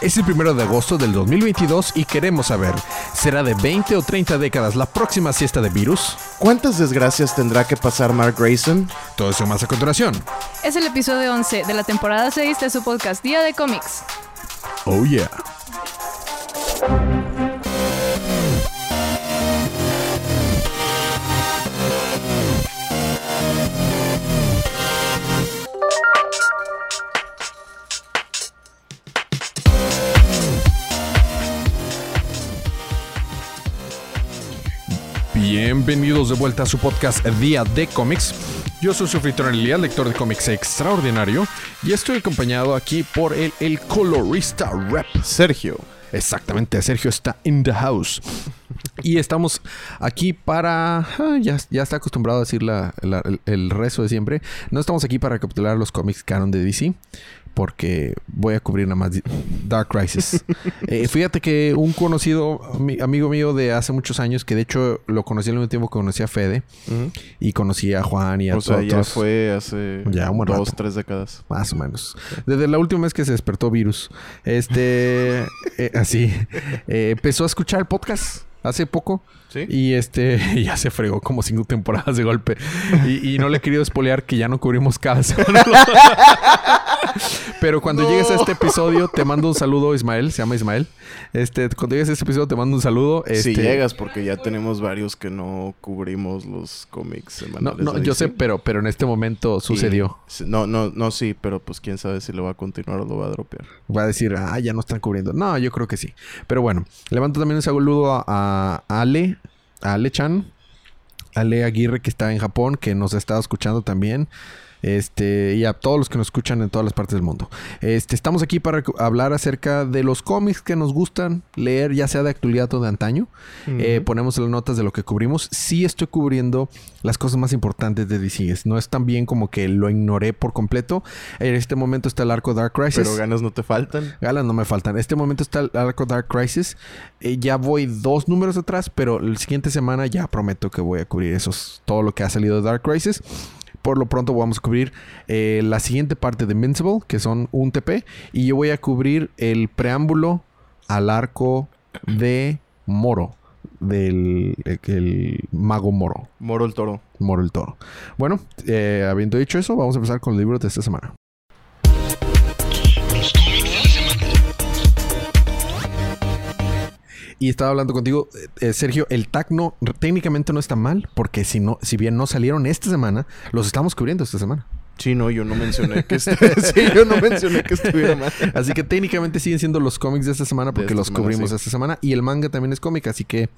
Es el primero de agosto del 2022 y queremos saber, ¿será de 20 o 30 décadas la próxima siesta de virus? ¿Cuántas desgracias tendrá que pasar Mark Grayson? Todo eso más a continuación. Es el episodio 11 de la temporada 6 de su podcast Día de Cómics. Oh yeah. Bienvenidos de vuelta a su podcast Día de Cómics. Yo soy su en Elías, lector de cómics extraordinario, y estoy acompañado aquí por el, colorista rap. Sergio. Exactamente, Sergio está in the house. Y estamos aquí para. ah, ya, ya está acostumbrado a decir la- el, el rezo de siempre. No estamos aquí para recapitular los cómics canon de DC. Porque voy a cubrir nada más Dark Crisis. Eh, fíjate que un conocido ami- amigo mío de hace muchos años, que de hecho lo conocí al mismo tiempo que conocí a Fede, y conocí a Juan y a O sea, ya fue hace Ya, un dos, rato. tres décadas. más o menos. Desde la última vez que se despertó virus. Este. eh, así. eh, empezó a escuchar el podcast hace poco. ¿Sí? Y este. Ya se fregó como cinco temporadas de golpe. Y, y no le he querido espolear que ya no cubrimos cada semana. Pero cuando llegues a este episodio, te mando un saludo, Ismael. Se llama Ismael. Este, cuando llegues a este episodio, te mando un saludo. Si Este, llegas, porque ya tenemos varios que no cubrimos los cómics No, semanales. no, de yo sé, pero, pero en este momento sucedió. sí, No, no, no, sí, pero pues quién sabe si lo va a continuar o lo va a dropear. Va a decir, ah, ya no están cubriendo. No, yo creo que sí. Pero bueno, levanto también un saludo a, a Ale, a Ale Chan, Ale Aguirre que está en Japón, que nos ha estado escuchando también. Este, y a todos los que nos escuchan en todas las partes del mundo. Este, estamos aquí para hablar acerca de los cómics que nos gustan leer, ya sea de actualidad o de antaño. Eh, ponemos las notas de lo que cubrimos. Sí estoy cubriendo las cosas más importantes de DC. No es tan bien como que lo ignoré por completo. En este momento está el arco Dark Crisis. Pero ganas no te faltan. Galas no me faltan. Este momento está el arco Dark Crisis. Eh, ya voy dos números atrás, pero la siguiente semana ya prometo que voy a cubrir esos, todo lo que ha salido de Dark Crisis. Por lo pronto vamos a cubrir eh, la siguiente parte de Invincible, que son un TP. Y yo voy a cubrir el preámbulo al arco de Moro. Del el- el mago Moro. Moro el toro. Moro el Toro. Bueno, eh, habiendo dicho eso, vamos a empezar con los libros de esta semana. Y estaba hablando contigo, eh, eh, Sergio, el TAC no, técnicamente no está mal, porque si no, si bien no salieron esta semana, los estamos cubriendo esta semana. Sí, no, yo no mencioné que sí, yo no mencioné que estuviera mal. Así que técnicamente siguen siendo los cómics de esta semana porque esta los semana, cubrimos sí. esta semana. Y el manga también es cómic, así que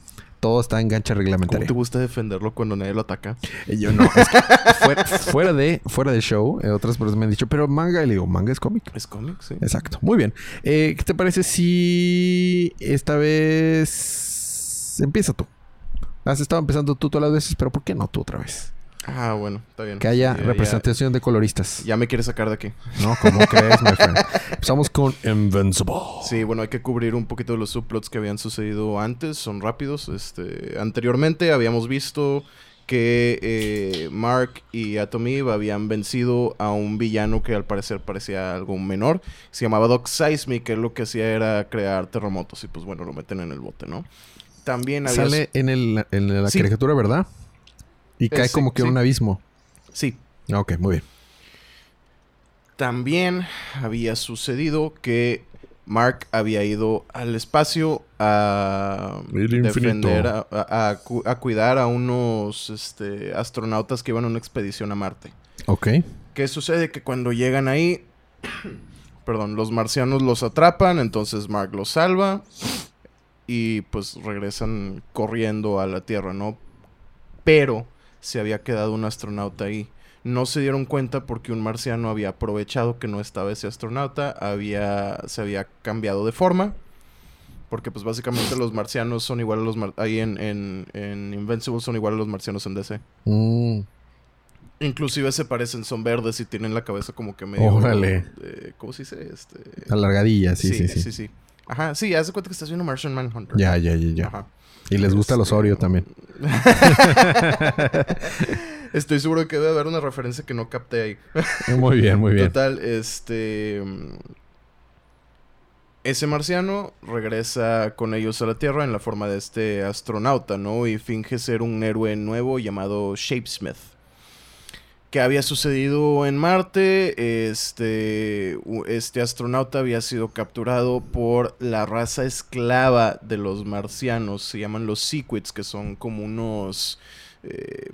todo está en gancha ¿Cómo reglamentaria. te gusta defenderlo cuando nadie lo ataca? Eh, Yo no. es que fuera, fuera de, fuera de show, eh, otras personas me han dicho, pero manga, y le digo, manga es cómic. Es cómic, sí. Exacto. Muy bien. Eh, ¿Qué te parece si esta vez empieza tú? Has estado empezando tú todas las veces, pero ¿por qué no tú otra vez? Ah, bueno, está bien. Que haya ya- representación de coloristas. Ya, ya me quieres sacar de aquí. ¿No? ¿Cómo crees, my friend? Empezamos con Invincible. Sí, bueno, hay que cubrir un poquito de los subplots que habían sucedido antes, son rápidos. Este, anteriormente habíamos visto que eh, Mark y Atom Eve habían vencido a un villano que al parecer parecía algo menor. Se llamaba Doc Seismic, que lo que hacía era crear terremotos y pues bueno, lo meten en el bote, ¿no? También había... Sale en, el, en la Sí. caricatura, ¿verdad? Y cae sí, como que en sí. un abismo. Sí, Ah, Ok, muy bien. También había sucedido que Mark había ido al espacio a defender, a, a- a cu- a cuidar a unos este, astronautas que iban a una expedición a Marte. Ok. ¿Qué sucede? Que cuando llegan ahí, perdón, los marcianos los atrapan, entonces Mark los salva y pues regresan corriendo a la Tierra, ¿no? Pero se había quedado un astronauta ahí. No se dieron cuenta porque un marciano había aprovechado que no estaba ese astronauta, había, se había cambiado de forma. Porque pues básicamente los marcianos son igual a los... mar- ahí en, en, en Invincible son igual a los marcianos en DC. Mm, Inclusive se parecen, son verdes y tienen la cabeza como que medio... Órale. eh, ¿Cómo se dice? Este... alargadilla, sí, sí, sí. sí, sí. Ajá, sí, haz de cuenta que estás viendo Martian Manhunter. Ya, ya, ya, ya. Ajá. Y les gusta los Este, Oreo también. Estoy seguro que debe haber una referencia que no capté ahí. Muy bien, muy bien. Total, este... mm, ese marciano regresa con ellos a la Tierra en la forma de este astronauta, ¿no? Y finge ser un héroe nuevo llamado Shapesmith. Que había sucedido en Marte, este, este astronauta había sido capturado por la raza esclava de los marcianos, se llaman los Sequids, que son como unos... eh,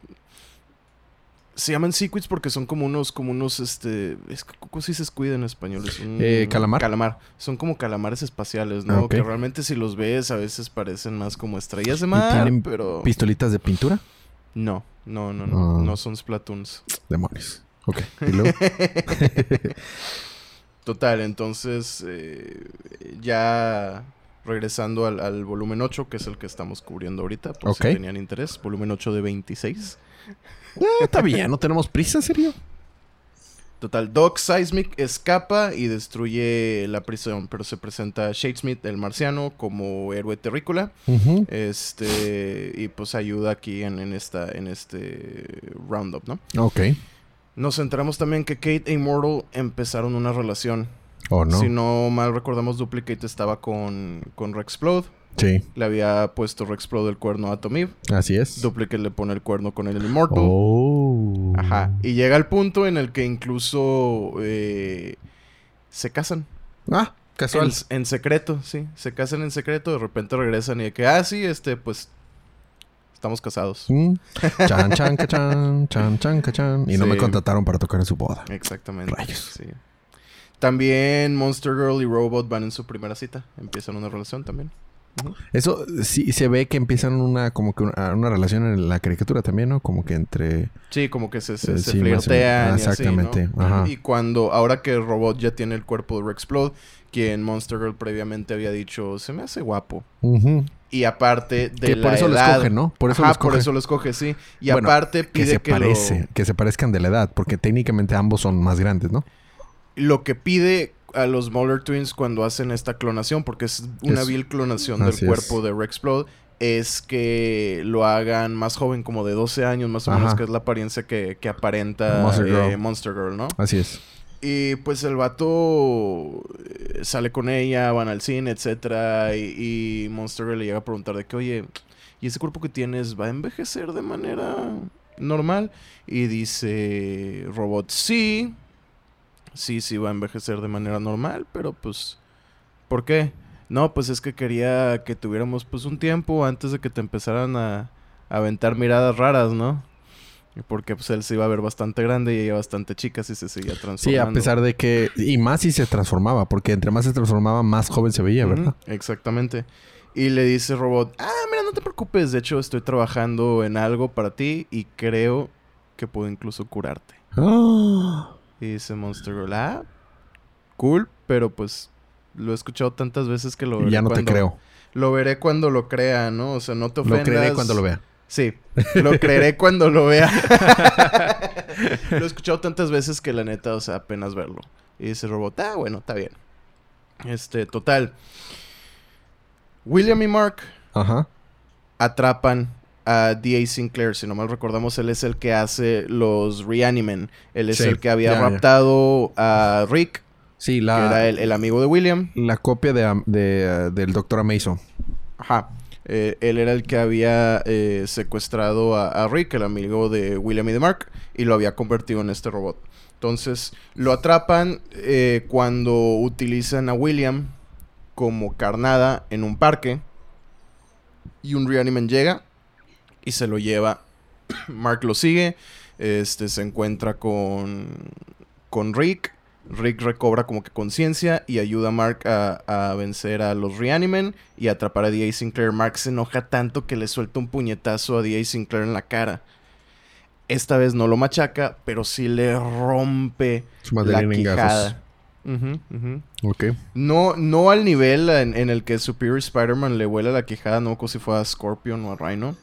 se llaman Sequids porque son como unos, como unos, este, es que, ¿cómo se squid en español? Es un- Eh, ¿calamar? Calamar. Son como calamares espaciales, ¿no? Ah. Que realmente si los ves a veces parecen más como estrellas de ¿Y mar, tienen pero... ¿Pistolitas de pintura? No, no, no, no. Ah. No son Splatoons. Demonios. Ok. ¿Y luego? Total, entonces eh, ya regresando al, al volumen 8, que es el que estamos cubriendo ahorita, Ok. si tenían interés. Volumen 8 de 26. Eh, está bien, no tenemos prisa, ¿en serio? Total, Doc Seismic escapa y destruye la prisión, pero se presenta Shadesmith, el marciano, como héroe terrícola. Este, y pues ayuda aquí en, en esta, en este roundup, ¿no? Ok. Nos enteramos también que Kate e Immortal empezaron una relación. ¿O no? Si no mal recordamos, Duplicate estaba con, con Rexplode. Sí, Le había puesto Rexplode el cuerno a Tomib. así es. Duplicate le pone el cuerno con el Immortal. Oh. Ajá. Y llega el punto en el que incluso eh, se casan. Ah, casual. En, en secreto, sí. Se casan en secreto. De repente regresan y de que, ah, sí, este, pues. Estamos casados. Mm. Chan, chan, cachan, chan, chan, cachan. Y no me contrataron para tocar en su boda. Exactamente. Rayos. Sí. También Monster Girl y Robot van en su primera cita. Empiezan una relación también. Eso sí se ve que empiezan una como que una, una relación en la caricatura también, ¿no? Como que entre Sí, como que se, se, Eh, se sí, flirtean. Ah, y así, ¿no? exactamente. Ajá. Y cuando, ahora que Robot ya tiene el cuerpo de Rexplode, quien Monster Girl previamente había dicho, se me hace guapo. Y aparte de que la por eso lo edad- escoge, ¿no? Por eso Ajá, lo escoge. por eso lo escoge, sí. Y Bueno, aparte que pide se que, lo- parece, que se parezcan de la edad, porque técnicamente ambos son más grandes, ¿no? lo que pide a los Moller Twins cuando hacen esta clonación, porque es una Es- vil clonación del así es. cuerpo de Rexplode, es que lo hagan más joven, como de 12 años más o menos, que es la apariencia que, que aparenta Monster eh, Girl. Monster Girl, ¿no? Así es. Y pues el vato eh, sale con ella, van al cine, etcétera, y, y Monster Girl le llega a preguntar de que, oye, ¿y ese cuerpo que tienes va a envejecer de manera normal? Y dice Robot, sí, sí, sí va a envejecer de manera normal, pero pues, ¿por qué? No, pues es que quería que tuviéramos pues un tiempo antes de que te empezaran a, a aventar miradas raras, ¿no? Porque pues él se iba a ver bastante grande y ella bastante chica si se seguía transformando. Sí, a pesar de que... Y más si se transformaba, porque entre más se transformaba, más joven se veía, ¿verdad? Exactamente. Y le dice Robot, ah, mira, no te preocupes, de hecho estoy trabajando en algo para ti y creo que puedo incluso curarte. Ah. Y dice Monster Girl, ah, cool, pero pues lo he escuchado tantas veces que lo veré ya no te creo. Lo veré cuando lo crea, ¿no? O sea, no te Lo ofendas. creeré cuando lo vea. Sí, lo creeré cuando lo vea. lo he escuchado tantas veces que la neta, o sea, apenas verlo. Y dice Robot, ah, bueno, está bien. Este, total. William y Mark Ajá. atrapan a D.A. Sinclair. Si no mal recordamos, él es el que hace los Reanimen. Él es Sí, el que había ya. raptado a Rick, Sí, que la, era el, el amigo de William. la copia de, eh, del doctor Amazo. Ajá. Eh, él era el que había eh, secuestrado a, a Rick, el amigo de William y de Mark, y lo había convertido en este robot. Entonces, lo atrapan eh, cuando utilizan a William como carnada en un parque. Y un Reaniman llega y se lo lleva. Mark lo sigue. Este se encuentra con, con Rick. Rick recobra como que conciencia y ayuda a Mark a, a vencer a los Reanimen y a atrapar a D.A. Sinclair. Mark se enoja tanto que le suelta un puñetazo a D.A. Sinclair en la cara. Esta vez no lo machaca, pero sí le rompe Su la quijada. Ujú, ujú. Ok. No, no al nivel en, en el que Superior Spider-Man le vuela la quijada, no como si fuera a Scorpion o a Rhino.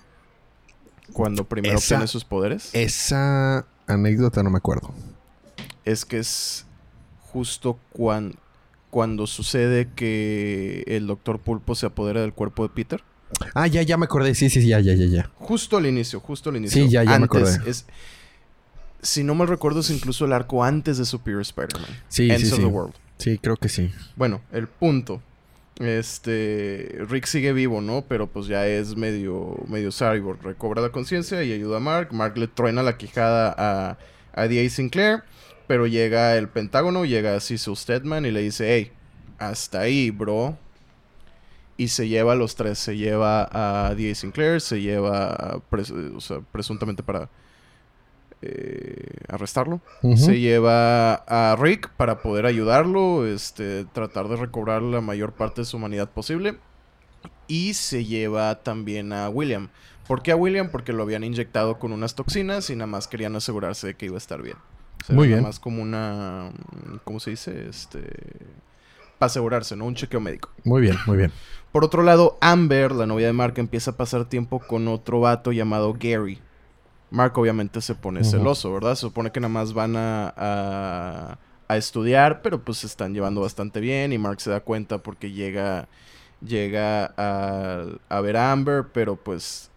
Cuando primero Esa- obtiene sus poderes. Esa anécdota no me acuerdo. Es que es justo cuan- cuando sucede que el Doctor Pulpo se apodera del cuerpo de Peter. Ah, ya, ya me acordé. Sí, sí, ya, ya, ya, ya. Justo al inicio, justo al inicio. Sí, ya, ya me acordé. Es, si no me recuerdo, es incluso el arco antes de Superior Spider-Man. Sí, Ends sí, of sí. the World. Sí, creo que sí. Bueno, el punto Este, Rick sigue vivo, ¿no? Pero pues ya es medio, medio cyborg. Recobra la conciencia y ayuda a Mark. Mark le truena la quijada a, a D.A. Sinclair. Pero llega el Pentágono, llega Cecil Stedman y le dice, hey, hasta ahí, bro. Y se lleva a los tres. Se lleva a D.A. Sinclair, se lleva o sea, presuntamente para eh, arrestarlo. Se lleva a Rick para poder ayudarlo, este, tratar de recobrar la mayor parte de su humanidad posible. Y se lleva también a William. ¿Por qué a William? Porque lo habían inyectado con unas toxinas y nada más querían asegurarse de que iba a estar bien. O sea, Muy nada bien. más como una... ¿Cómo se dice? Este... Para asegurarse, ¿no? Un chequeo médico. Muy bien, muy bien. Por otro lado, Amber, la novia de Mark, empieza a pasar tiempo con otro vato llamado Gary. Mark obviamente se pone celoso, ¿verdad? Se supone que nada más van a, a, a estudiar, pero pues se están llevando bastante bien y Mark se da cuenta porque llega, llega a, a ver a Amber, pero pues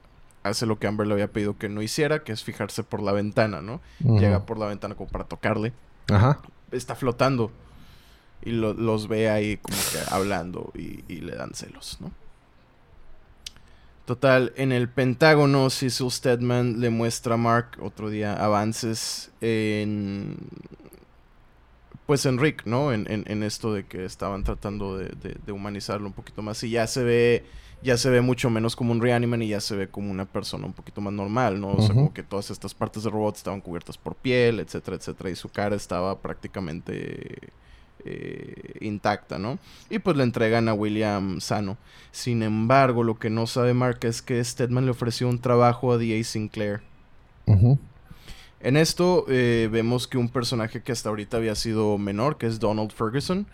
hace lo que Amber le había pedido que no hiciera, que es fijarse por la ventana, ¿no? Llega por la ventana como para tocarle Ajá. está flotando. Y lo- los ve ahí como que hablando y, y le dan celos, ¿no? Total, en el Pentágono, Cecil Stedman le muestra a Mark otro día avances en. Pues en Rick, ¿no? En, en- en esto de que estaban tratando de, de- de humanizarlo un poquito más. Y ya se ve. Ya se ve mucho menos como un reaniman y ya se ve como una persona un poquito más normal, ¿no? O sea, como que todas estas partes de robot estaban cubiertas por piel, etcétera, etcétera. Y su cara estaba prácticamente eh, intacta, ¿no? Y pues le entregan a William sano. Sin embargo, lo que no sabe Mark es que Stedman le ofreció un trabajo a D.A. Sinclair. En esto eh, vemos que un personaje que hasta ahorita había sido menor, que es Donald Ferguson,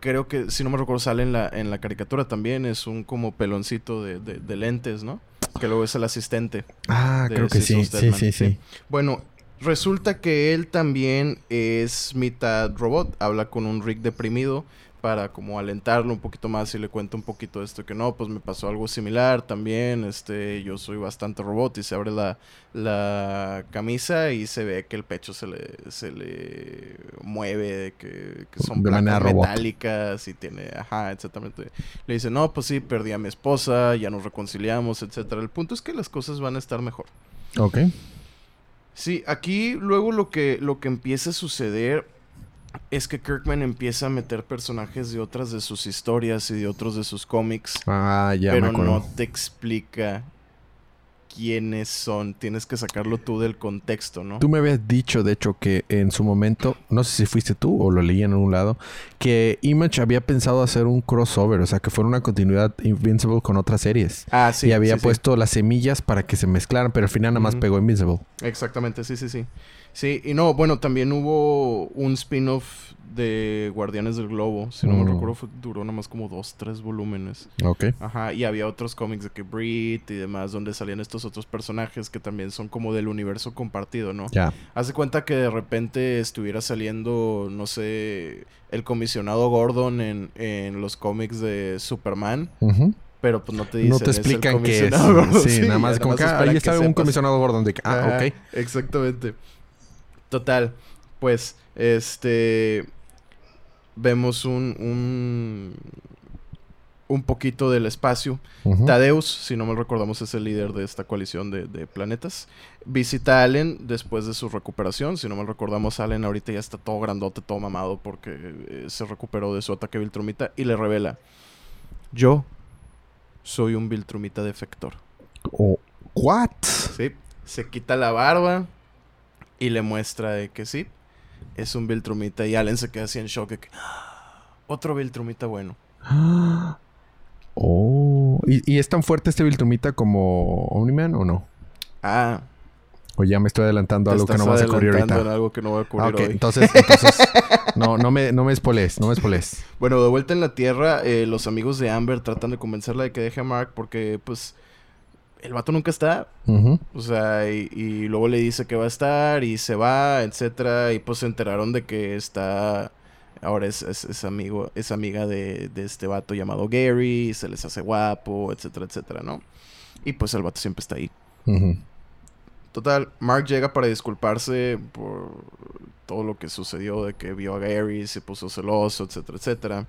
creo que, si no me recuerdo, sale en la, en la caricatura también, es un como peloncito de, de- de lentes, ¿no? Que luego es el asistente. Ah, creo que sí. Sí, sí, sí. Bueno, resulta que él también es mitad robot. Habla con un Rick deprimido para como alentarlo un poquito más y le cuenta un poquito de esto que no, pues me pasó algo similar también, este, yo soy bastante robot y se abre la, la camisa y se ve que el pecho se le, se le mueve, que, que son De placas metálicas y tiene, ajá, exactamente. Le dice, no, pues sí, perdí a mi esposa, ya nos reconciliamos, etcétera. El punto es que las cosas van a estar mejor. Ok. Sí, aquí luego lo que, lo que empieza a suceder es que Kirkman empieza a meter personajes de otras de sus historias y de otros de sus cómics, Ah, ya pero no te explica quiénes son. Tienes que sacarlo tú del contexto, ¿no? Tú me habías dicho, de hecho, que en su momento, no sé si fuiste tú o lo leí en un lado, que Image había pensado hacer un crossover, o sea, que fuera una continuidad Invincible con otras series. Ah, sí. y había sí, sí. puesto las semillas para que se mezclaran, pero al final nada más Ujú. pegó Invincible. Exactamente, sí, sí, sí. Sí, y no, bueno, también hubo un spin-off de Guardianes del Globo. Si no me Mm. recuerdo, fue- duró nada más como dos, tres volúmenes. Ok. Ajá, y había otros cómics de que Brit y demás, donde salían estos otros personajes que también son como del universo compartido, ¿no? Ya. Haz de cuenta que de repente estuviera saliendo, no sé, el comisionado Gordon en, en los cómics de Superman, Ujú. pero pues no te dicen No te "Es el explican que es. Gordon". Sí, nada más como que ah, ahí está un sepas. comisionado Gordon de que, ah, Ajá, ok. Exactamente. Total, pues, este, vemos un, un, un poquito del espacio. Tadeus, si no mal recordamos, es el líder de esta coalición de, de planetas. Visita a Allen después de su recuperación. Si no mal recordamos, Allen ahorita ya está todo grandote, todo mamado porque eh, se recuperó de su ataque Viltrumita y le revela, yo soy un Viltrumita defector. Oh, ¿What? Sí, se quita la barba y le muestra de que sí, es un Viltrumita. Y Allen se queda así en shock. de que, "Ah, Otro Viltrumita bueno. Oh. ¿Y, y es tan fuerte este Viltrumita como Omniman o no? Ah, O ya me estoy adelantando a algo que no vas a cubrir adelantando ahorita. en algo que no va a Ah, ocurrir ok, hoy. entonces, entonces no, no me, no me spoilees, no me spoilees. Bueno, de vuelta en la Tierra, eh, los amigos de Amber tratan de convencerla de que deje a Mark porque, pues, el vato nunca está. O sea, y, y luego le dice que va a estar y se va, etcétera. Y pues se enteraron de que está. Ahora es, es, es amigo, es amiga de, de este vato llamado Gary, se les hace guapo, etcétera, etcétera, ¿no? Y pues el vato siempre está ahí. Total, Mark llega para disculparse por todo lo que sucedió, de que vio a Gary, se puso celoso, etcétera, etcétera.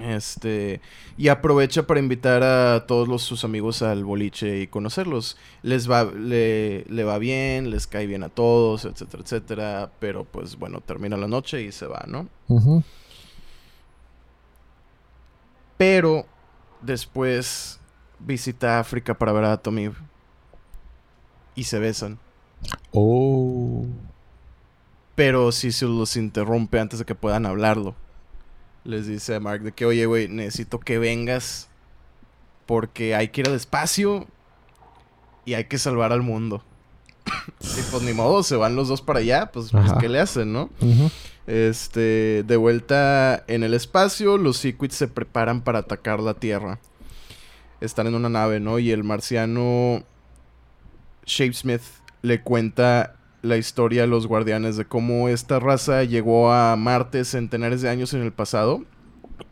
Este, y aprovecha para invitar a todos los, sus amigos al boliche y conocerlos. Les va, le, le va bien, les cae bien a todos, etcétera, etcétera. Pero pues bueno, termina la noche y se va, ¿no? Pero después visita África para ver a Tommy. Y se besan. Oh. Pero se los interrumpe antes de que puedan hablarlo. Les dice a Mark de que, oye, güey, necesito que vengas. Porque hay que ir al espacio. Y hay que salvar al mundo. y pues ni modo, se van los dos para allá. Pues, pues. ¿qué le hacen, no? Este, de vuelta en el espacio, los Sequids se preparan para atacar la Tierra. Están en una nave, ¿no? Y el marciano Shapesmith le cuenta la historia a los guardianes de cómo esta raza llegó a Marte centenares de años en el pasado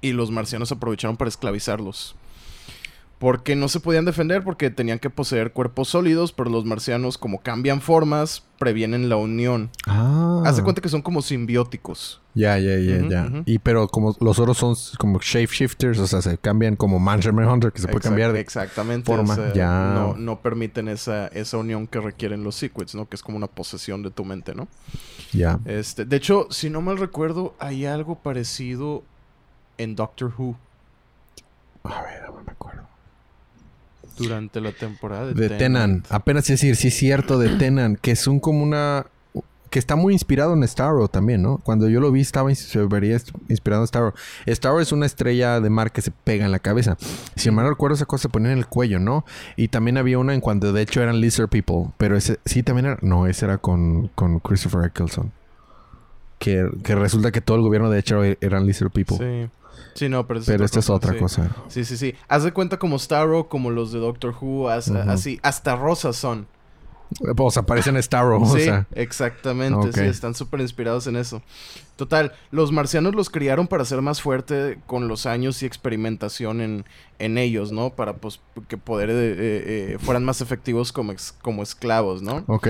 y los marcianos aprovecharon para esclavizarlos. Porque no se podían defender porque tenían que poseer cuerpos sólidos, pero los marcianos como cambian formas, previenen la unión. Ah. Haz de cuenta que son como simbióticos. Ya, ya, ya, ya. Y pero como los otros son como shapeshifters, o sea, se cambian como Manchester Hunter, que se puede Exact- cambiar de... exactamente. forma, o sea, ya. No, no permiten esa, esa unión que requieren los secrets, ¿no? Que es como una posesión de tu mente, ¿no? Ya. Este, de hecho, si no mal recuerdo, hay algo parecido en Doctor Who A ver, no me acuerdo. Durante la temporada de, De Tenan. Apenas decir, sí es cierto, de Tenan, que es un como una... Que está muy inspirado en Starro también, ¿no? Cuando yo lo vi estaba se vería inspirado en Starro. Starro es una estrella de mar que se pega en la cabeza. Si mal no recuerdo, esa cosa se ponía en el cuello, ¿no? Y también había una en cuando de hecho eran Lizard People. Pero ese sí también era... No, ese era con, con Christopher Eccleston. Que, que resulta que todo el gobierno de hecho eran Lizard People. Sí. Sí, no, pero, Pero esta es otra sí. cosa. Sí, sí, sí. Haz de cuenta como Starro, como los de Doctor Who, Ujú. así, hasta rosas son. O sea, aparecen Starro, o sí, sea. exactamente, sí, están súper inspirados en eso. Total, los marcianos los criaron para ser más fuerte con los años y experimentación en, en ellos, ¿no? Para pues que poder eh, eh, eh, fueran más efectivos como, ex- como esclavos, ¿no? Ok.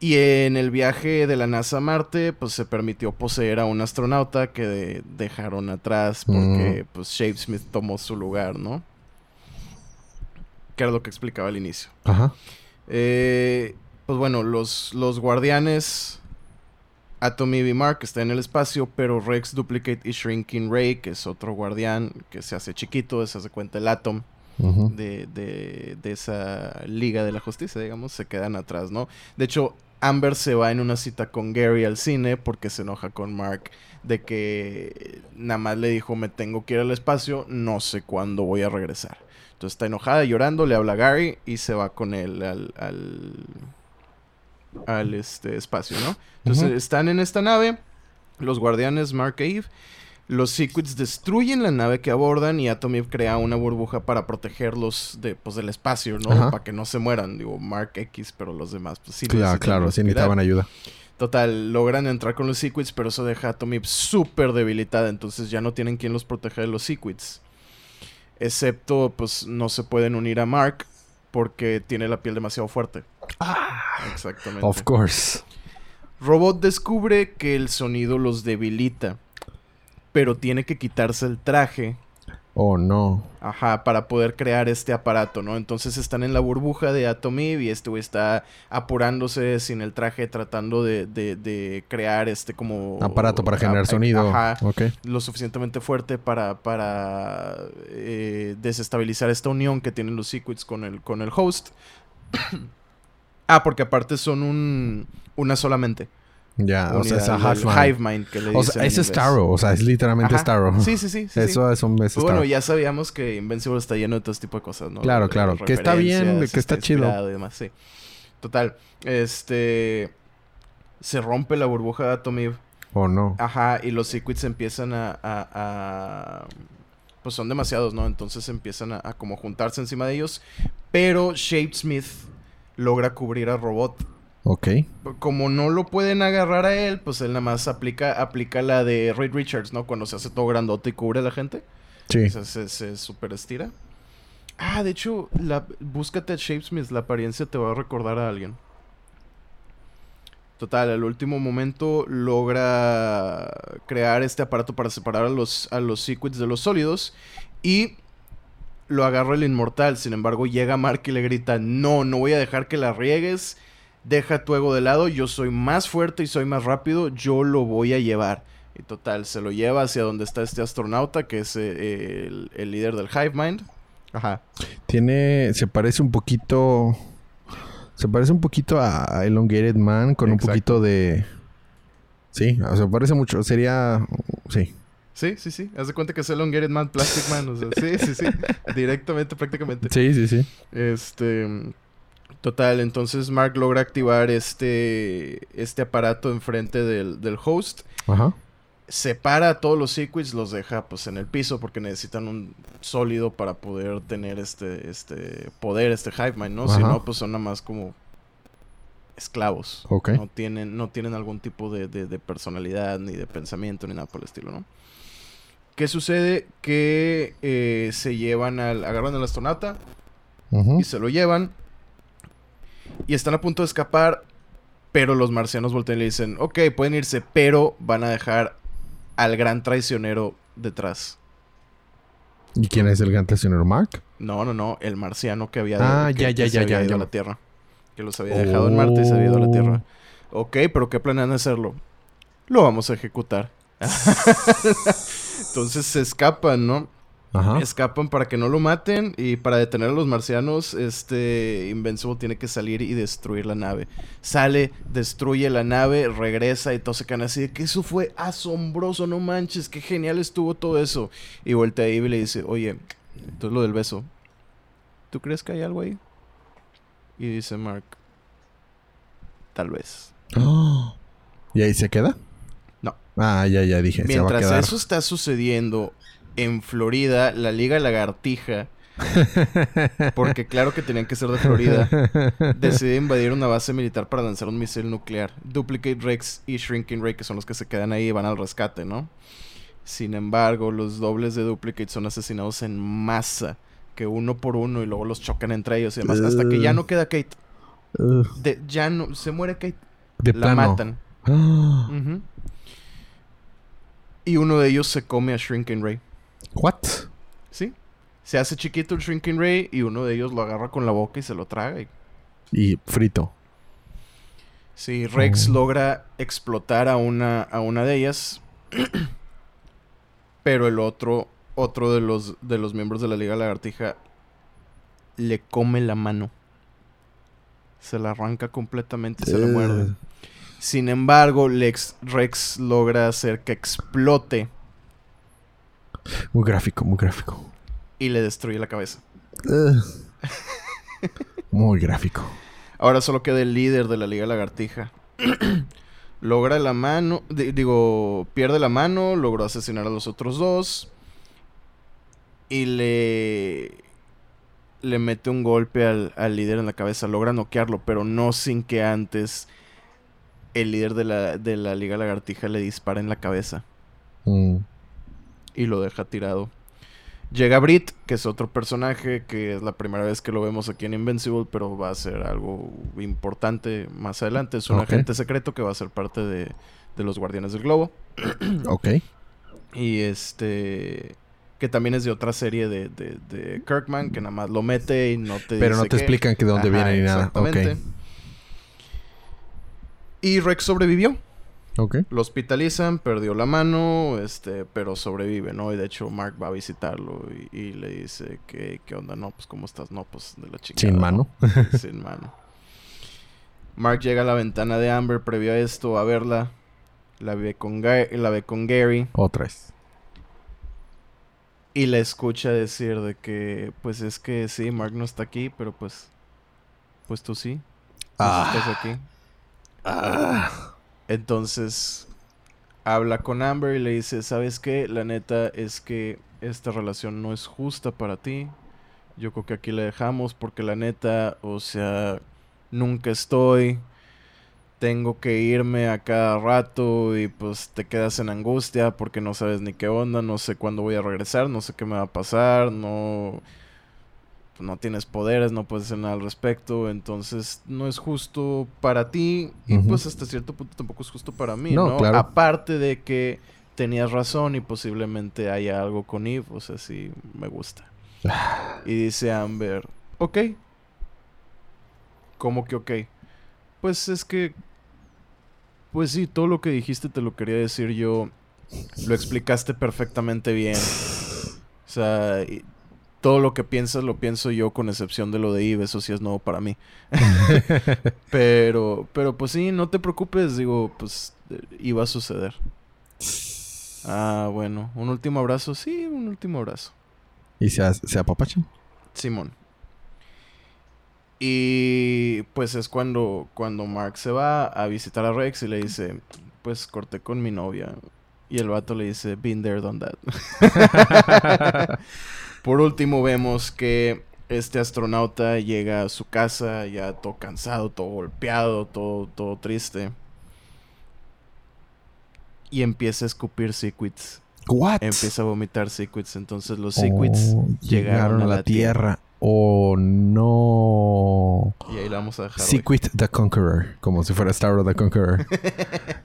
Y en el viaje de la NASA a Marte, pues se permitió poseer a un astronauta que de- dejaron atrás porque pues Shapesmith tomó su lugar, ¿no? Que era lo que explicaba al inicio. Ajá. Eh, pues bueno, los, los guardianes Atomy y Mark están en el espacio, pero Rex, Duplicate y Shrinking Ray, que es otro guardián que se hace chiquito, se hace cuenta el Atom de, de, de esa Liga de la Justicia, digamos, se quedan atrás, ¿no? De hecho, Amber se va en una cita con Gary al cine porque se enoja con Mark de que nada más le dijo me tengo que ir al espacio, no sé cuándo voy a regresar. Entonces está enojada, llorando, le habla a Gary y se va con él al, al, al, este, espacio, ¿no? Entonces están en esta nave, los guardianes Mark e Eve, los Secrets destruyen la nave que abordan y Atom Eve crea una burbuja para protegerlos de, pues, del espacio, ¿no? Ajá. Para que no se mueran, digo, Mark X, pero los demás, pues sí. Claro, claro, sí necesitaban ayuda. Total, logran entrar con los Secrets, pero eso deja a Atom Eve súper debilitada, entonces ya no tienen quien los proteja de los Secrets. Excepto, pues, no se pueden unir a Mark porque tiene la piel demasiado fuerte. Exactamente. Of course. Robot descubre que el sonido los debilita, pero tiene que quitarse el traje, Oh, no. ajá, para poder crear este aparato, ¿no? Entonces están en la burbuja de Atom Eve y este güey está apurándose sin el traje, tratando de, de- de crear este como... Aparato para generar a- sonido. Ajá, Ok. lo suficientemente fuerte para, para eh, desestabilizar esta unión que tienen los Secrets con el, con el host. ah, porque aparte son un, una solamente. Ya, o sea, es a hive mind. que le O sea, es. Starro. O sea, es literalmente Ajá. Starro. Sí, sí, sí. sí, Eso sí. es un es Starro. bueno, ya sabíamos que Invincible está lleno de todo este tipo de cosas, ¿no? Claro, De- claro. Que está bien, que está chido. inspirado Y demás, sí. Total. Este. Se rompe la burbuja de Atom Eve. Oh, no. Ajá, y los Secrets empiezan a, a- a- Pues son demasiados, ¿no? Entonces empiezan a, a como juntarse encima de ellos. Pero Shapesmith logra cubrir a Robot. Ok. Como no lo pueden agarrar a él, pues él nada más aplica, aplica la de Reed Richards, ¿no? Cuando se hace todo grandote y cubre a la gente. Sí. O sea, se, se super estira. Ah, de hecho, la, búscate a Shapesmith, la apariencia te va a recordar a alguien. Total, al último momento logra crear este aparato para separar a los, a los de los sólidos y lo agarra el inmortal. Sin embargo, llega Mark y le grita, no, no voy a dejar que la riegues, deja tu ego de lado, yo soy más fuerte y soy más rápido, yo lo voy a llevar. Y total, se lo lleva hacia donde está este astronauta, que es eh, el, el líder del Hive Mind. Ajá. Tiene. Se parece un poquito. Se parece un poquito a Elongated Man con un poquito de. Sí, o sea, parece mucho. Sería. Sí. Sí, sí, sí. Haz de cuenta que es el Elongated Man, Plastic Man. O sea, sí, sí, sí. Directamente, prácticamente. Sí, sí, sí. Este. Total, entonces Mark logra activar este. Este aparato enfrente del, del host. Ajá. Separa a todos los Sequids, los deja pues en el piso porque necesitan un sólido para poder tener este. este poder, este Hive Mind, ¿no? Si no, pues son nada más como. esclavos. Ok. No tienen, no tienen algún tipo de, de- de personalidad, ni de pensamiento, ni nada por el estilo, ¿no? ¿Qué sucede? Que eh, se llevan al. agarran al astronauta Ujú. y se lo llevan. Y están a punto de escapar. Pero los marcianos voltean y le dicen: Ok, pueden irse, pero van a dejar al gran traicionero detrás. ¿Y quién es el gran traicionero Mark? No, no, no, el marciano que había, Ah, que- ya, que ya, se ya, había ido a la Tierra. Que los había dejado en Marte y se había ido a la Tierra. Oh. Ok, pero ¿qué planean hacerlo? Lo vamos a ejecutar. Entonces se escapan, ¿no? Ajá. Escapan para que no lo maten y para detener a los marcianos, este Invincible tiene que salir y destruir la nave. Sale, destruye la nave, regresa y todos se quedan así de que eso fue asombroso, no manches, qué genial estuvo todo eso. Y voltea a Eve y le dice, oye, entonces lo del beso, ¿tú crees que hay algo ahí? Y dice Mark, tal vez. Oh. ¿Y ahí se queda? No. Ah, ya, ya dije. se va a Mientras quedar. eso está sucediendo en Florida, la Liga Lagartija, porque claro que tenían que ser de Florida, decide invadir una base militar para lanzar un misil nuclear. Duplicate Rex y Shrinking Ray, que son los que se quedan ahí y van al rescate, ¿no? Sin embargo, los dobles de Duplicate son asesinados en masa, que uno por uno y luego los chocan entre ellos y demás, hasta que ya no queda Kate. De- ya no, se muere Kate. de la plano. matan. Y uno de ellos se come a Shrinking Ray. What? ¿Sí? Se hace chiquito el Shrinking Ray y uno de ellos lo agarra con la boca y se lo traga. Y... Y frito. Sí, Rex Oh. logra explotar a una, a una de ellas. pero el otro, otro de los, de los miembros de la Liga Lagartija le come la mano. Se la arranca completamente se la muerde. Ugh. Sin embargo, Lex, Rex logra hacer que explote Muy gráfico, muy gráfico. y le destruye la cabeza. Muy gráfico. Ahora solo queda el líder de la Liga Lagartija. Logra la mano, di- digo, pierde la mano, logró asesinar a los otros dos y le le mete un golpe al, al líder en la cabeza, logra noquearlo, pero no sin que antes el líder de la, de la Liga Lagartija le dispara en la cabeza Mm. Y lo deja tirado. Llega Brit, que es otro personaje que es la primera vez que lo vemos aquí en Invincible, pero va a ser algo importante más adelante. Es un agente secreto que va a ser parte de, de los Guardianes del Globo. Ok. Y este. Que también es de otra serie de, de, de Kirkman, que nada más lo mete y no te Pero no te qué. explican que de dónde Ajá, viene ni nada. exactamente. Ok. Y Rex sobrevivió. Lo hospitalizan, perdió la mano, este, pero sobrevive, ¿no? Y de hecho Mark va a visitarlo y, y le dice que, ¿qué onda? No, pues ¿cómo estás? No, pues de la chica. Sin mano. Sin mano. Mark llega a la ventana de Amber previo a esto a verla. La ve con, Ga- la ve con Gary Otra vez. y la escucha decir de que, pues es que sí, Mark no está aquí, pero pues, pues tú sí. Pues Ah. estás aquí. Ah. Entonces habla con Amber y le dice, ¿sabes qué? La neta es que esta relación no es justa para ti. Yo creo que aquí la dejamos porque la neta, o sea, nunca estoy. Tengo que irme a cada rato y pues te quedas en angustia porque no sabes ni qué onda, no sé cuándo voy a regresar, no sé qué me va a pasar, no... no tienes poderes, no puedes hacer nada al respecto, entonces no es justo para ti y pues hasta cierto punto tampoco es justo para mí, No, ¿no? claro. Aparte de que tenías razón y posiblemente haya algo con Eve, o sea, sí me gusta. y dice Amber, ok. ¿Cómo que ok? Pues es que... Pues sí, todo lo que dijiste te lo quería decir yo. Lo explicaste perfectamente bien. O sea, y todo lo que piensas lo pienso yo con excepción de lo de Eve, eso sí es nuevo para mí. pero, pero pues sí, no te preocupes, digo, pues eh, iba a suceder. Ah, bueno, un último abrazo, sí, un último abrazo. Y se, se apapachan. Simón. Y pues es cuando, cuando Mark se va a visitar a Rex y le dice, pues corté con mi novia. Y el vato le dice, been there, done that. Por último vemos que este astronauta llega a su casa ya todo cansado, todo golpeado, todo, todo triste. Y empieza a escupir sequits. What? Empieza a vomitar sequits. Entonces los sequits Oh, llegaron a la tierra. Oh no. Y ahí la vamos a dejar. hoy. Sequit the Conqueror, como si fuera Star Wars the Conqueror.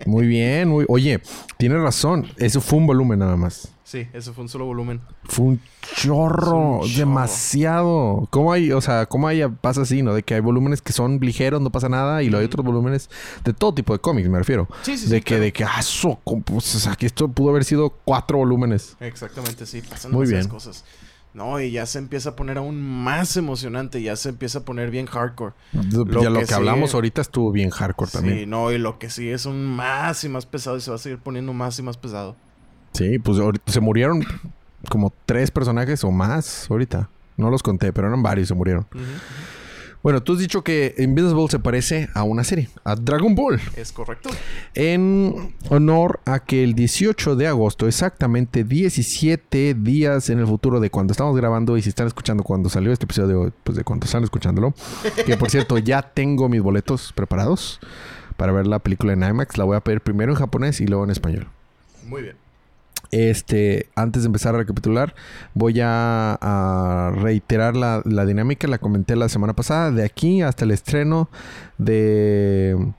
muy bien, muy. Oye, tienes razón. Eso fue un volumen nada más. Sí, ese fue un solo volumen. Fue un chorro, Es un chorro. demasiado. ¿Cómo hay, o sea, cómo hay, pasa así, ¿no? De que hay volúmenes que son ligeros, no pasa nada, y luego hay otros volúmenes de todo tipo de cómics, me refiero. Sí, sí, de sí, que, claro. de que, ah, eso, como, pues, o sea, que esto pudo haber sido cuatro volúmenes. Exactamente, sí, pasan Muy bien. cosas. No, y ya se empieza a poner aún más emocionante, ya se empieza a poner bien hardcore. ya lo que hablamos ahorita estuvo bien hardcore Sí, también. no, y lo que sigue es un más y más pesado y se va a seguir poniendo más y más pesado. Sí, pues se murieron como tres personajes o más ahorita. No los conté, pero eran varios, se murieron. Bueno, tú has dicho que Invincible se parece a una serie, a Dragon Ball. Es correcto. En honor a que el 18 de agosto, exactamente 17 días en el futuro de cuando estamos grabando y si están escuchando cuando salió este episodio, pues de cuando están escuchándolo, que por cierto ya tengo mis boletos preparados para ver la película en IMAX, la voy a pedir primero en japonés y luego en español. Muy bien. Este, antes de empezar a recapitular, voy a, a reiterar la, la dinámica, la comenté la semana pasada, de aquí hasta el estreno de,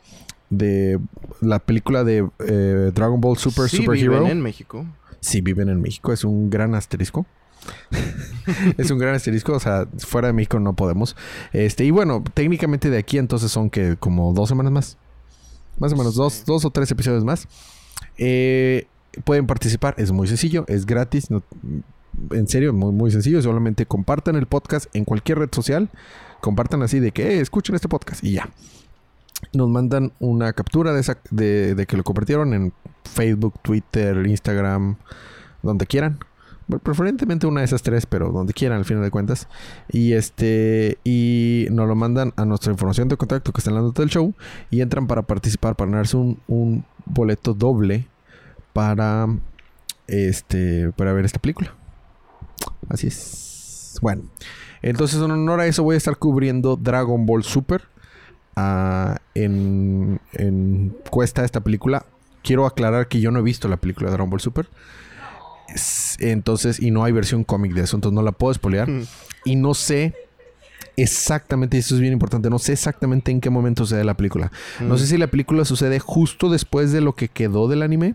de la película de eh, Dragon Ball Super sí, Super viven Hero. en México. Si viven en México, es un gran asterisco. es un gran asterisco, o sea, fuera de México no podemos. Este, y bueno, técnicamente de aquí entonces son que como dos semanas más. Más o menos, Sí. dos, dos o tres episodios más. Eh, pueden participar, es muy sencillo, es gratis. en serio, muy, muy sencillo. Solamente compartan el podcast en cualquier red social. Compartan así de que "Eh, escuchen este podcast y ya. Nos mandan una captura de, esa, de, de que lo compartieron en Facebook, Twitter, Instagram, donde quieran. Preferentemente una de esas tres, pero donde quieran al final de cuentas. Y este y nos lo mandan a nuestra información de contacto que está en la nota del show y entran para participar, para ganarse un, un boleto doble para este para ver esta película. Así es. Bueno, entonces en honor a eso voy a estar cubriendo Dragon Ball Super ah, en, en cuesta esta película. Quiero aclarar que yo no he visto la película de Dragon Ball Super. Es- Entonces, y no hay versión cómic de eso, entonces no la puedo spoilear. Mm. Y no sé exactamente, y esto es bien importante, no sé exactamente en qué momento sucede la película. No sé si la película sucede justo después de lo que quedó del anime.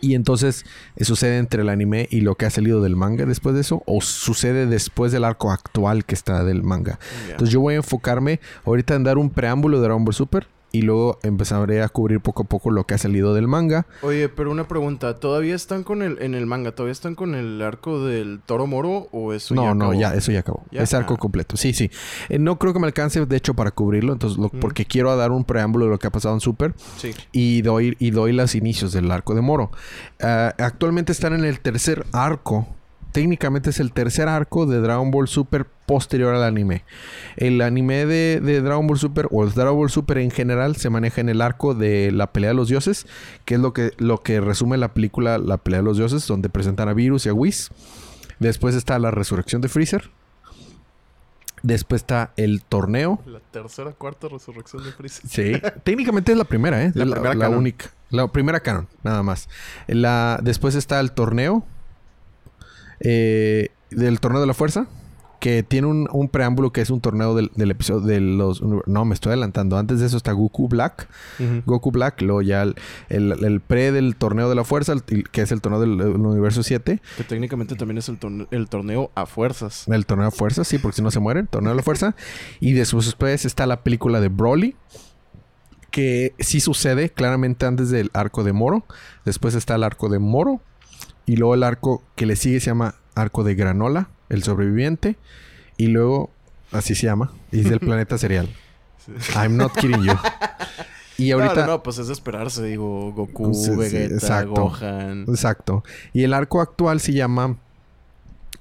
Y entonces sucede entre el anime y lo que ha salido del manga después de eso. O sucede después del arco actual que está del manga. Entonces yo voy a enfocarme ahorita en dar un preámbulo de Dragon Ball Super. Y luego empezaré a cubrir poco a poco lo que ha salido del manga. Oye, pero una pregunta, ¿todavía están con el en el manga, todavía están con el arco del Toro Moro o eso no, ya no, acabó? ya, eso ya acabó. ¿Ya? Es arco completo. Sí, sí. Eh, no creo que me alcance, de hecho, para cubrirlo. Entonces, lo- Mm. porque quiero dar un preámbulo de lo que ha pasado en Super. Sí. y doy, y doy los inicios del arco de Moro. Ah, actualmente están en el tercer arco. Técnicamente es el tercer arco de Dragon Ball Super posterior al anime. El anime de, de Dragon Ball Super o el Dragon Ball Super en general se maneja en el arco de la pelea de los dioses, que es lo que, lo que resume la película La pelea de los dioses, donde presentan a Virus y a Whis. Después está la resurrección de Freezer. Después está el torneo. La tercera, cuarta resurrección de Freezer. Sí, técnicamente es la primera, ¿eh? La La, primera la canon. única. La primera canon, nada más. La, después está el torneo. eh, del torneo de la fuerza. Que tiene un, un preámbulo que es un torneo del, del episodio de los... No, me estoy adelantando. Antes de eso está Goku Black. Goku Black, luego ya el, el- el pre del torneo de la fuerza, el- que es el torneo del, del universo 7. Que técnicamente también es el, torne- el torneo a fuerzas. El torneo de fuerza, sí, porque si no se mueren. Torneo de la fuerza. Y después está la película de Broly. Que sí sucede claramente antes del arco de Moro. Después está el arco de Moro. Y luego el arco que le sigue se llama arco de Granola, el sobreviviente. Y luego, así se llama. Y es del planeta cereal. I'm not kidding you. Y ahorita... No, pues es esperarse, digo, Goku, Sí, sí, Vegeta, exacto. Gohan. Exacto. Y el arco actual se llama.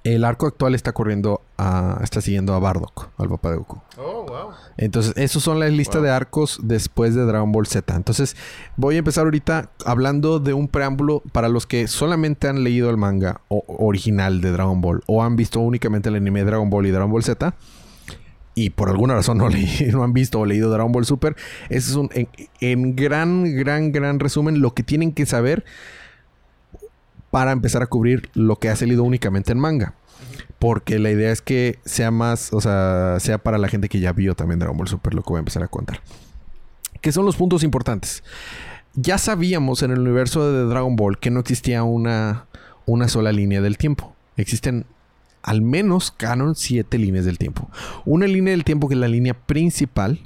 El arco actual está corriendo a. Está siguiendo a Bardock, al papá de Goku. Oh, wow. Entonces, esos son la lista Wow. de arcos después de Dragon Ball Z. Entonces, voy a empezar ahorita hablando de un preámbulo para los que solamente han leído el manga o- original de Dragon Ball o han visto únicamente el anime de Dragon Ball y Dragon Ball Z. Y por alguna razón no, leí- no han visto o leído Dragon Ball Super. Ese es un, en, en gran, gran, gran resumen lo que tienen que saber para empezar a cubrir lo que ha salido únicamente en manga. Porque la idea es que sea más, o sea, sea para la gente que ya vio también Dragon Ball Super, lo que voy a empezar a contar. ¿Qué son los puntos importantes? Ya sabíamos en el universo de Dragon Ball que no existía una, una sola línea del tiempo. Existen al menos canon siete líneas del tiempo. Una línea del tiempo que es la línea principal.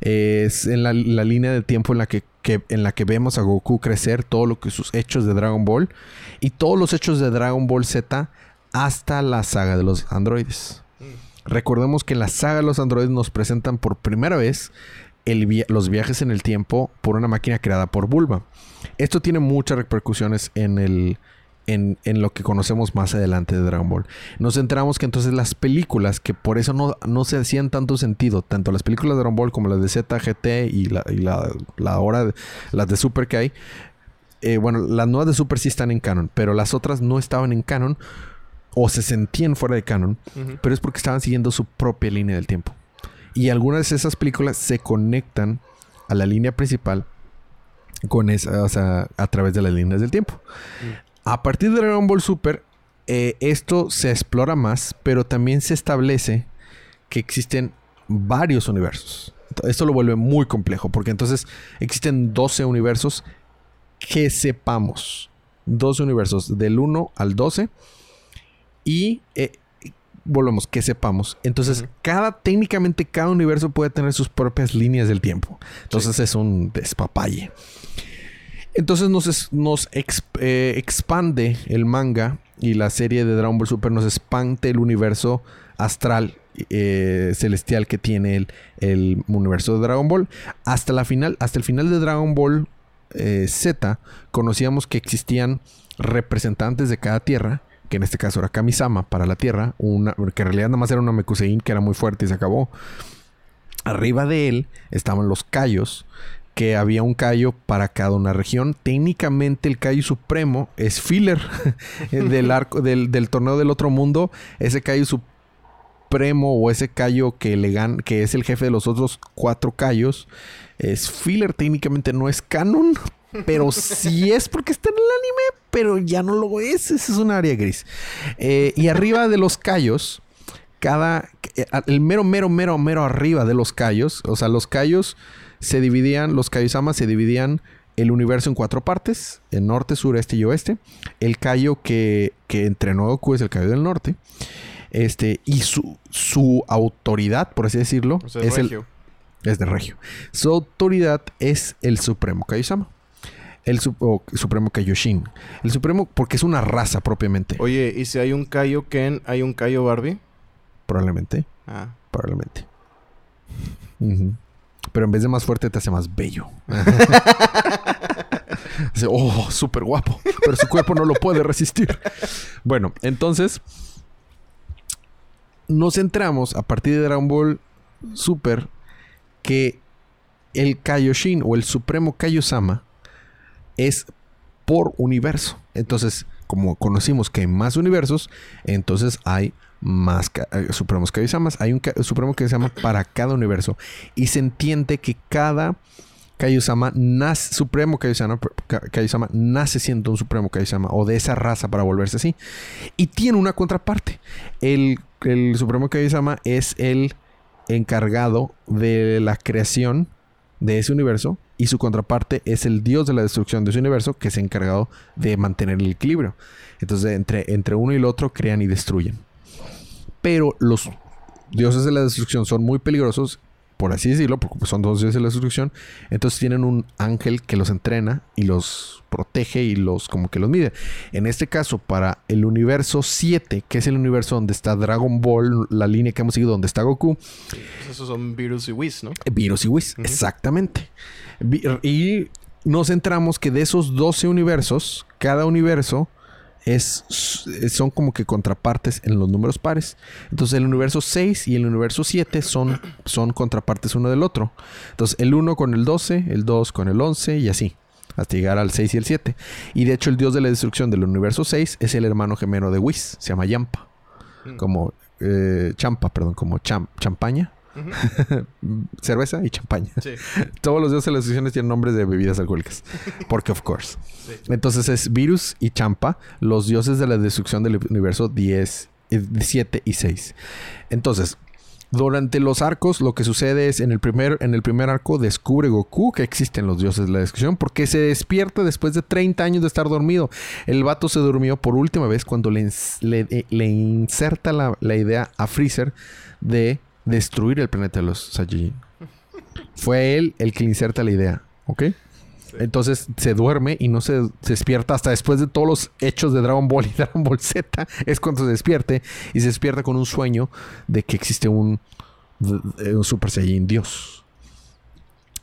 Eh, es en la, la línea del tiempo en la que, que- en la que vemos a Goku crecer, todo lo que sus hechos de Dragon Ball y todos los hechos de Dragon Ball Z hasta la saga de los androides. Recordemos que en la saga de los androides nos presentan por primera vez el via- los viajes en el tiempo por una máquina creada por Bulma. Esto tiene muchas repercusiones en el en, en lo que conocemos más adelante de Dragon Ball. Nos enteramos que entonces las películas, que por eso no, no se hacían tanto sentido, tanto las películas de Dragon Ball como las de Z, GT y la, y la, la ahora de- las de Super que hay, eh, bueno, las nuevas de Super sí están en canon, pero las otras no estaban en canon o se sentían fuera de canon, pero es porque estaban siguiendo su propia línea del tiempo. Y algunas de esas películas se conectan a la línea principal con esa, o sea, a través de las líneas del tiempo. A partir de Dragon Ball Super, eh, esto se explora más, pero también se establece que existen varios universos. Esto lo vuelve muy complejo, porque entonces existen 12 universos que sepamos. 12 universos, del 1 al 12. Y eh, volvemos, que sepamos. Entonces, cada, técnicamente, cada universo puede tener sus propias líneas del tiempo. Entonces es un despapalle. Entonces nos, nos eh, expande el manga y la serie de Dragon Ball Super nos expande el universo astral eh, celestial que tiene el, el universo de Dragon Ball. Hasta la final, hasta el final de Dragon Ball eh, Z, conocíamos que existían representantes de cada tierra, que en este caso era Kamisama para la tierra, una, que en realidad nada más era una Mekusein que era muy fuerte y se acabó. Arriba de él estaban los Kaios, que había un Kaio para cada una región. Técnicamente el Kaio Supremo es filler del arco del, del torneo del otro mundo. Ese Kaio Supremo o ese Kaio que le gan- que es el jefe de los otros cuatro Kaios es filler, técnicamente no es canon, pero sí es porque está en el anime, pero ya no lo es. Ese es un área gris. Eh, y arriba de los Kaios cada eh, el mero mero mero mero arriba de los callos, o sea, los callos se dividían, los Kaiosamas se dividían el universo en cuatro partes, en norte, sur, este y oeste. El callo que, que entrenó Goku es el callo del norte. Este, y su, su autoridad, por así decirlo, O sea, es, el, regio. es de regio. Su autoridad es el Supremo Kaiosama. El su- Supremo Kaioshin. El Supremo, porque es una raza propiamente. Oye, ¿y si hay un Kaio Ken, hay un Kaio Barbie? Probablemente. Ah. Probablemente. Ujú. Pero en vez de más fuerte te hace más bello. Dice, oh, súper guapo. Pero su cuerpo no lo puede resistir. Bueno, entonces nos centramos a partir de Dragon Ball Super que el Kaioshin o el Supremo Kaiosama es por universo. Entonces, como conocimos que hay más universos, entonces hay más eh, Supremos Kaiyosamas. Hay un Supremo Kaiosama para cada universo. Y se entiende que cada Kaiosama nace, Supremo Kaiosama, Ka- Kaiosama nace siendo un Supremo Kaiosama o de esa raza para volverse así. Y tiene una contraparte. El, el Supremo Kaiosama es el encargado de la creación de ese universo y su contraparte es el dios de la destrucción de ese universo que es encargado de mantener el equilibrio. Entonces, entre, entre uno y el otro crean y destruyen. Pero los dioses de la destrucción son muy peligrosos, por así decirlo, porque pues, son dos dioses de la destrucción. Entonces tienen un ángel que los entrena y los protege y los como que los mide. En este caso, para el universo 7, que es el universo donde está Dragon Ball, la línea que hemos seguido, donde está Goku, Pues esos son Virus y Whis, ¿no? Virus y Whis, exactamente. Y nos centramos que de esos 12 universos, cada universo es, son como que contrapartes en los números pares. Entonces el universo 6 y el universo 7 son, son contrapartes uno del otro. Entonces el 1 con el 12, el 2 con el 11 y así. Hasta llegar al 6 y el 7. Y de hecho el dios de la destrucción del universo 6 es el hermano gemelo de Whis. Se llama Yampa. Como eh, Champa, perdón, como cham- champaña. cerveza y champaña. Sí. Todos los dioses de las destrucciones tienen nombres de bebidas alcohólicas. Porque, of course. Entonces es Virus y Champa, los dioses de la destrucción del universo 10, eh, 7 y 6. Entonces, durante los arcos, lo que sucede es en el primer, en el primer arco descubre Goku que existen los dioses de la destrucción porque se despierta después de 30 años de estar dormido. El vato se durmió por última vez cuando le, le- eh, le inserta la, la idea a Freezer de destruir el planeta de los Saiyajin. Fue él el que le inserta la idea, ¿ok? Entonces se duerme y no se, se despierta hasta después de todos los hechos de Dragon Ball y Dragon Ball Z. Es cuando se despierte y se despierta con un sueño de que existe un, un Super Saiyan Dios.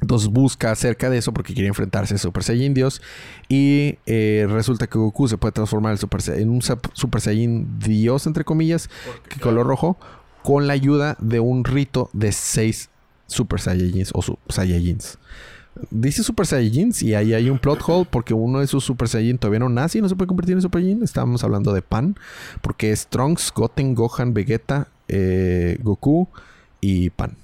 Entonces busca acerca de eso porque quiere enfrentarse a Super Saiyan Dios. Y eh, resulta que Goku se puede transformar en, Super Sa- en un Super Saiyan Dios, entre comillas, que color rojo, con la ayuda de un rito de seis Super Saiyajins o su- Saiyajins. Dice Super Saiyajins y ahí hay un plot hole porque uno de sus Super Saiyajin todavía no nace y no se puede convertir en Super Saiyajin. Estábamos hablando de Pan, porque es Trunks, Goten, Gohan, Vegeta, eh, Goku y Pan.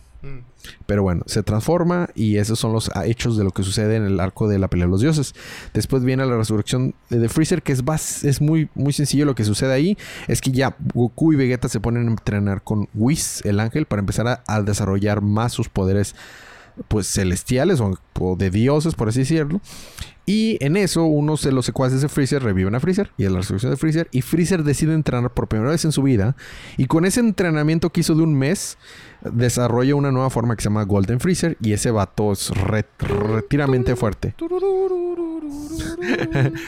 Pero bueno, se transforma y esos son los hechos de lo que sucede en el arco de la pelea de los dioses. Después viene la resurrección de, Freezer, que es, bas- es muy, muy sencillo lo que sucede ahí. Es que ya Goku y Vegeta se ponen a entrenar con Whis, el ángel, para empezar a, desarrollar más sus poderes pues celestiales o de dioses, por así decirlo. Y en eso, unos de los secuaces de Freezer reviven a Freezer y es la resurrección de Freezer. Y Freezer decide entrenar por primera vez en su vida. Y con ese entrenamiento que hizo de un mes, desarrolla una nueva forma que se llama Golden Freezer. Y ese vato es re- retiramente fuerte.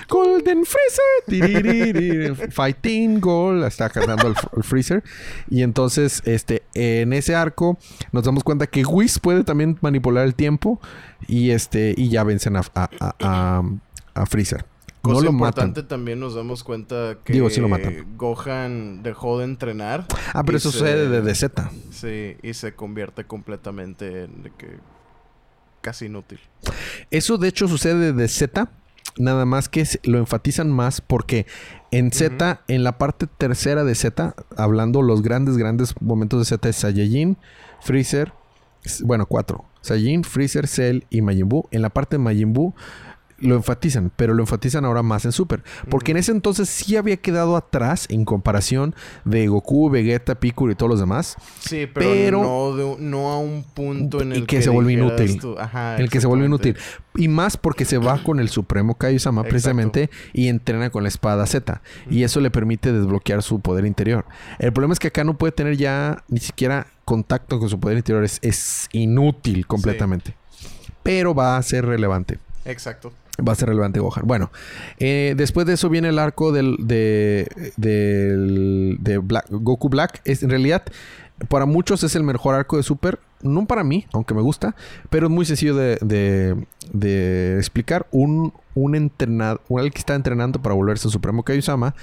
Golden Freezer. Fighting Gold. Está cantando el, el Freezer. Y entonces, este, en ese arco, nos damos cuenta que Whis puede también manipular el tiempo. Y este, y ya vencen a, a, a- a- Freezer. Cosa no lo matan. importante también nos damos cuenta que Digo, sí lo matan. Gohan dejó de entrenar. Ah, pero eso sucede desde Z. Sí, y se convierte completamente en de que casi inútil. Eso de hecho sucede desde Z. Nada más que lo enfatizan más porque en Z, en la parte tercera de Z, hablando los grandes, grandes momentos de Z es Saiyajin, Freezer, bueno, cuatro. Saiyajin, Freezer, Cell y Majin. En la parte de Majin lo enfatizan, pero lo enfatizan ahora más en Super. Porque en ese entonces sí había quedado atrás en comparación de Goku, Vegeta, Piccolo y todos los demás. Sí, pero, Pero- no, de un- no a un punto en el que se vuelve inútil. tú- Ajá, el que se vuelve inútil. Y más porque se va con el Supremo Kaiosama precisamente y entrena con la espada Z. Y eso le permite desbloquear su poder interior. El problema es que acá no puede tener ya ni siquiera contacto con su poder interior. Es, es inútil completamente. Pero va a ser relevante. Exacto. Va a ser relevante Gohan. Bueno, eh, después de eso viene el arco del, de, de Goku Black. Es, en realidad, para muchos es el mejor arco de Super. No para mí, aunque me gusta. Pero es muy sencillo de, de- explicar. Un, un entrenador, el que está entrenando para volverse Supremo Kaiosama.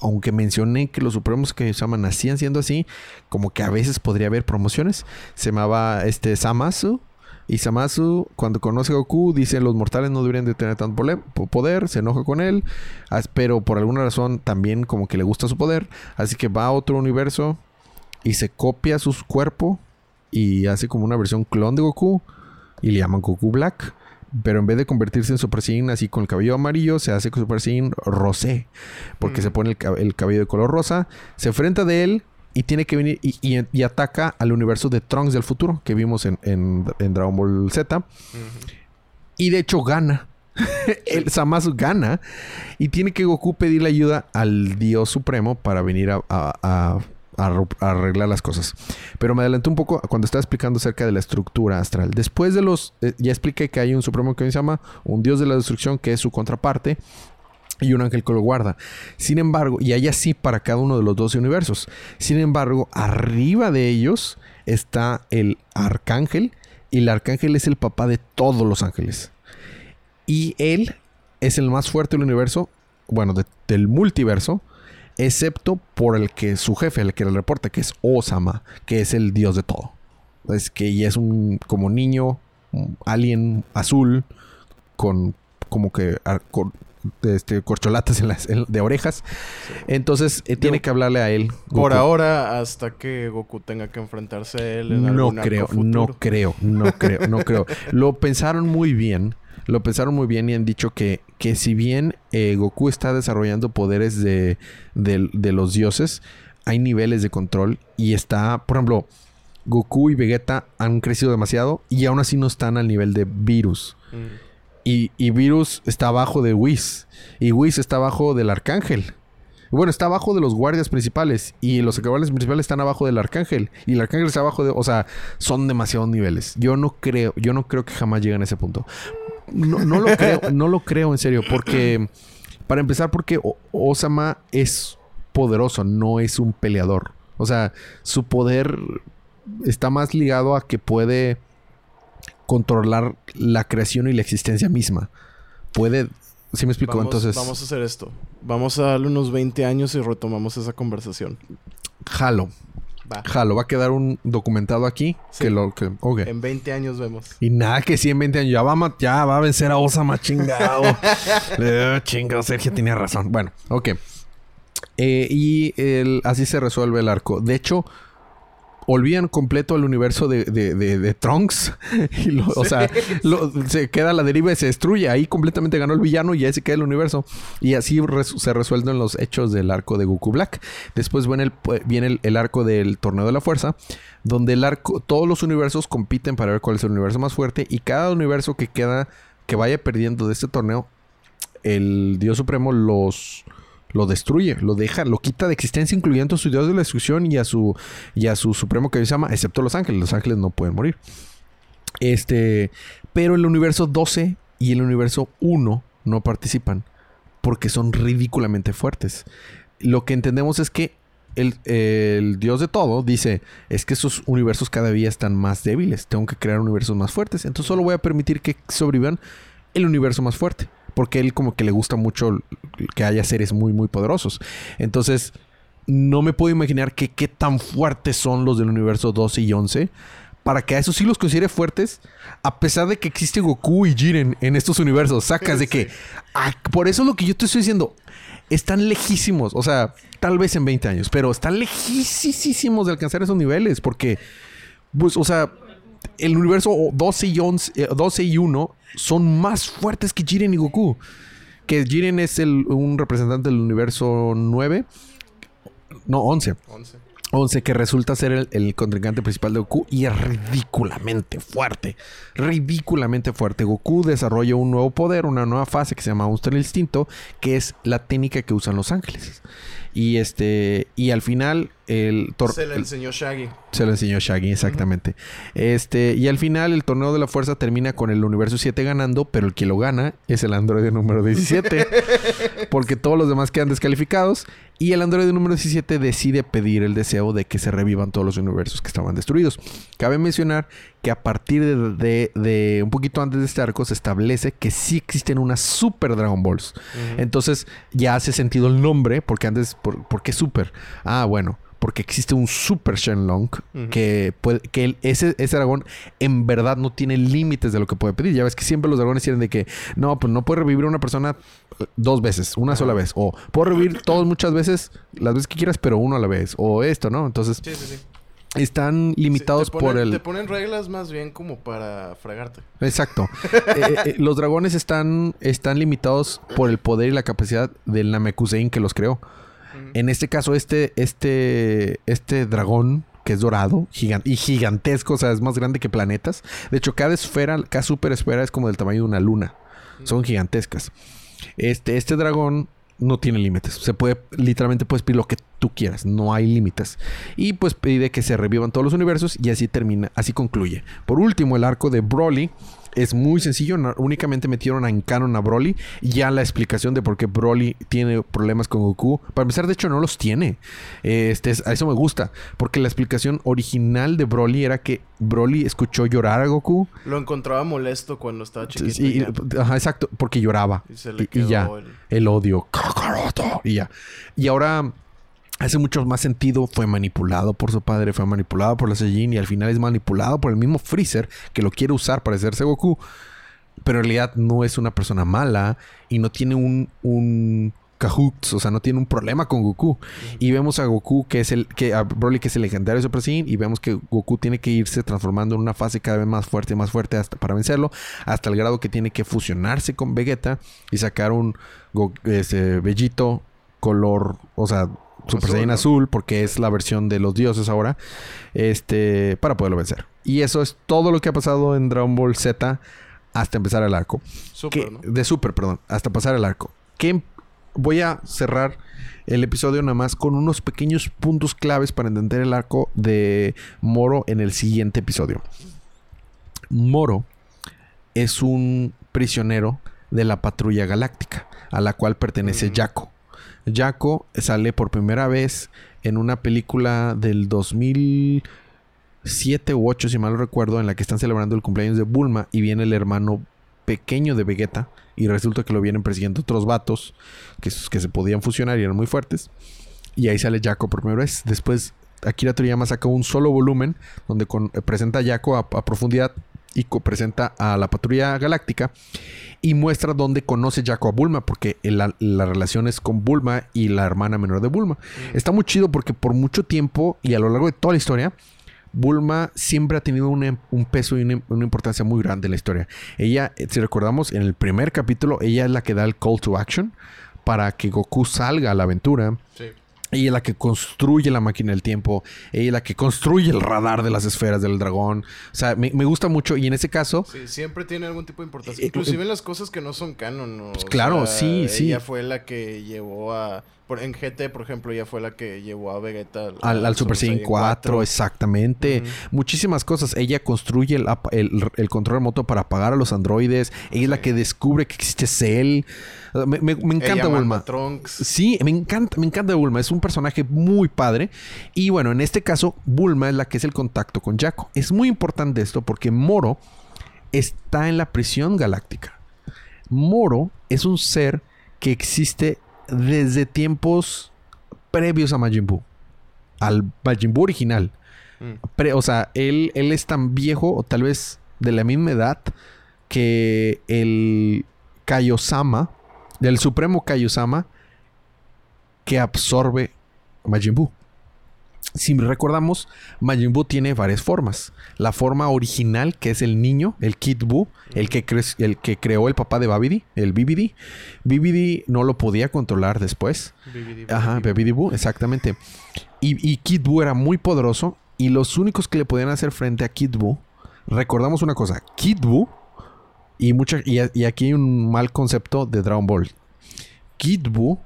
Aunque mencioné que los Supremos Kaiosama nacían siendo así. Como que a veces podría haber promociones. Se llamaba este Samasu. Y Samasu, cuando conoce a Goku, dice los mortales no deberían de tener tanto poder, se enoja con él, pero por alguna razón también como que le gusta su poder, así que va a otro universo y se copia su cuerpo y hace como una versión clon de Goku y le llaman Goku Black, pero en vez de convertirse en Super Saiyan así con el cabello amarillo, se hace con Super Saiyan rosé. Porque Mm. se pone el, el cabello de color rosa. Se enfrenta de él y tiene que venir y, y- y ataca al universo de Trunks del futuro que vimos en, en- en Dragon Ball Z. Y de hecho gana. el Zamasu gana. Y tiene que Goku pedirle ayuda al Dios Supremo para venir a, a arreglar las cosas. Pero me adelanté un poco cuando estaba explicando acerca de la estructura astral. Después de los... eh, ya expliqué que hay un Supremo que se llama un Dios de la Destrucción que es su contraparte. Y un ángel que lo guarda. Sin embargo, y hay así para cada uno de los 12 universos. Sin embargo, arriba de ellos está el arcángel. Y el arcángel es el papá de todos los ángeles. Y él es el más fuerte del universo, bueno, de- del multiverso, excepto por el que su jefe, el que le reporta, que es Osama, que es el dios de todo. Es que y es un como niño, un alien azul, con como que con, este, corcholatas en las, en- de orejas. Entonces eh, tiene que hablarle a él. Por ahora, hasta que Goku tenga que enfrentarse a él en No algún creo, no creo, no creo, no creo. Lo pensaron muy bien. Lo pensaron muy bien y han dicho que, que si bien eh, Goku está desarrollando poderes de, de- de los dioses, hay niveles de control y está, por ejemplo, Goku y Vegeta han crecido demasiado y aún así no están al nivel de Virus. Mm. Y, y Virus está abajo de Whis. Y Whis está abajo del Arcángel. Bueno, está abajo de los guardias principales. Y los guardias principales están abajo del Arcángel. Y el Arcángel está abajo de. O sea, son demasiados niveles. Yo no creo, yo no creo que jamás lleguen a ese punto. No, no lo creo, no lo creo en serio. Porque. Para empezar, porque O- Osama es poderoso, no es un peleador. O sea, su poder está más ligado a que puede controlar la creación y la existencia misma. Puede... ¿Sí me explico? Vamos, Entonces, vamos a hacer esto. Vamos a darle unos 20 años y retomamos esa conversación. jalo. Va. Jalo. Va a quedar un documentado aquí. Sí. Que lo... Que, ok. En 20 años vemos. Y nada que sí en 20 años. Ya va a, ya va a vencer a Osama, chingado. Eh, chingado, Sergio tenía razón. Bueno, ok. Eh, y el- así se resuelve el arco. De hecho, olvidan completo el universo de, de, de- de Trunks. Y lo- O sea, lo- se queda a la deriva y se destruye. Ahí completamente ganó el villano y ahí se queda el universo. Y así res- se resuelven los hechos del arco de Goku Black. Después viene el, viene el, el arco del torneo de la fuerza. Donde el arco, todos los universos compiten para ver cuál es el universo más fuerte. Y cada universo que queda, que vaya perdiendo de este torneo, el Dios Supremo los lo destruye, lo deja, lo quita de existencia, incluyendo a su Dios de la destrucción y a su y a su Supremo que se llama, excepto los ángeles. Los ángeles no pueden morir. Este, pero el universo 12 y el universo 1 no participan porque son ridículamente fuertes. Lo que entendemos es que el, el Dios de todo dice, es que esos universos cada día están más débiles, tengo que crear universos más fuertes, entonces solo voy a permitir que sobrevivan el universo más fuerte, porque él como que le gusta mucho que haya seres muy muy poderosos. Entonces, no me puedo imaginar que qué tan fuertes son los del universo 12 y 11 para que a esos sí los considere fuertes, a pesar de que existe Goku y Jiren en estos universos. Sacas de que. ah, por eso es lo que yo te estoy diciendo. Están lejísimos. O sea, tal vez en 20 años, pero están lejísimos de alcanzar esos niveles. Porque, pues, o sea, el universo 12 y, 11, eh, 12 y 1 son más fuertes que Jiren y Goku. Que Jiren es el, un representante del universo 9. No, 11. 11. 11 que resulta ser el, el contrincante principal de Goku y es ridículamente fuerte. Ridículamente fuerte. Goku desarrolla un nuevo poder, una nueva fase que se llama Monster Instinto, que es la técnica que usan los ángeles. Y este y al final el, Se le enseñó Shaggy. se lo enseñó Shaggy, exactamente. Este, y al final el torneo de la fuerza termina con el universo 7 ganando, pero el que lo gana es el androide número 17. porque todos los demás quedan descalificados. Y el androide número 17 decide pedir el deseo de que se revivan todos los universos que estaban destruidos. Cabe mencionar que a partir de, de- de un poquito antes de este arco se establece que sí existen unas Super Dragon Balls. Entonces ya hace sentido el nombre, porque antes, por, ¿por qué Super? Ah, bueno, porque existe un Super Shenlong que, puede, que el- ese, ese dragón en verdad no tiene límites de lo que puede pedir. Ya ves que siempre los dragones tienen de que, no, pues no puede revivir a una persona eh, dos veces, una sola vez. O puedo revivir todos muchas veces, las veces que quieras, pero uno a la vez. O esto, ¿no? Entonces, Sí, sí, sí. están limitados Sí, te ponen- por el... Te ponen reglas más bien como para fregarte. Exacto. Eh, eh, los dragones están, están limitados por el poder y la capacidad del Namekusein que los creó. En este caso, este, este, este dragón, que es dorado gigan- y gigantesco, o sea, es más grande que planetas. De hecho, cada esfera, cada super esfera es como del tamaño de una luna. Son gigantescas. Este, este dragón no tiene límites. Se puede, literalmente puedes pedir lo que tú quieras. No hay límites. Y pues pide que se revivan todos los universos y así termina, así concluye. Por último, el arco de Broly es muy sencillo. no- únicamente metieron en canon a Broly. Y ya la explicación de por qué Broly tiene problemas con Goku. Para empezar, de hecho, no los tiene. Este, es- a eso me gusta. Porque la explicación original de Broly era que Broly escuchó llorar a Goku. Lo encontraba molesto cuando estaba chiquito. Y- y ya. ajá, exacto, porque lloraba. Y se le y quedó ya, el- el... odio. Y ya. Y ahora hace mucho más sentido. Fue manipulado por su padre, fue manipulado por la Saiyajin y al final es manipulado por el mismo Freezer que lo quiere usar para hacerse Goku. Pero en realidad no es una persona mala y no tiene un, un cahoots, o sea, no tiene un problema con Goku. Y vemos a Goku que es el, que a Broly que es el legendario Super Saiyan y vemos que Goku tiene que irse transformando en una fase cada vez más fuerte más fuerte hasta para vencerlo, hasta el grado que tiene que fusionarse con Vegeta y sacar un Go- ese Bellito color, o sea, Super Azul, Saiyan ¿no? azul, porque es la versión de los dioses ahora, este, para poderlo vencer. Y eso es todo lo que ha pasado en Dragon Ball Z hasta empezar el arco. Que- ¿no? De Super, perdón. Hasta pasar el arco. Que voy a cerrar el episodio nada más con unos pequeños puntos claves para entender el arco de Moro en el siguiente episodio. Moro es un prisionero de la patrulla galáctica, a la cual pertenece Mm. Jaco. Jaco sale por primera vez en una película del 2007 u 8, si mal recuerdo, en la que están celebrando el cumpleaños de Bulma y viene el hermano pequeño de Vegeta y resulta que lo vienen persiguiendo otros vatos que, que se podían fusionar y eran muy fuertes. Y ahí sale Jaco por primera vez. Después Akira Toriyama saca un solo volumen donde eh, presenta a a, a profundidad y presenta a la patrulla galáctica y muestra dónde conoce Jaco a Bulma porque la, la relación es con Bulma y la hermana menor de Bulma. Está muy chido porque por mucho tiempo y a lo largo de toda la historia Bulma siempre ha tenido una- un peso y una, una importancia muy grande en la historia. Ella, eh, si recordamos, en el primer capítulo, ella es la que da el call to action para que Goku salga a la aventura. Sí. Ella es la que construye la máquina del tiempo. Ella es la que construye el radar de las esferas del dragón. O sea, me, me gusta mucho. Y en ese caso, Sí, siempre tiene algún tipo de importancia. Eh, Inclusive eh, en las cosas que no son canon. ¿no? O claro, sí, sí. Ella fue la que llevó a... por- en GT, por ejemplo, ella fue la que llevó a Vegeta al, al Super Saiyan 4, exactamente. Muchísimas cosas. Ella construye el, apa- el, el control remoto para apagar a los androides. Ella es la que descubre que existe Cell. Uh, Me, me- me encanta Ella Bulma. Trunks. Sí, me encanta, me encanta Bulma. Es un personaje muy padre. Y bueno, en este caso, Bulma es la que es el contacto con Jaco. Es muy importante esto porque Moro está en la prisión galáctica. Moro es un ser que existe desde tiempos previos a Majin Buu. Al Majin Buu original. Mm. Pre- o sea, él, él es tan viejo, o tal vez de la misma edad, que el Kaiosama, del Supremo Kaiosama, que absorbe Majin Buu. Si recordamos, Majin Buu tiene varias formas. La forma original, que es el niño, el Kid Buu, el que, cre- el que creó el papá de Babidi, el Bibidi. Bibidi no lo podía controlar después. Ajá, Babidi Buu, exactamente. Y, y Kid Buu era muy poderoso. Y los únicos que le podían hacer frente a Kid Buu, recordamos una cosa: Kid Buu, y, mucha, y, y aquí hay un mal concepto de Dragon Ball. Kid Buu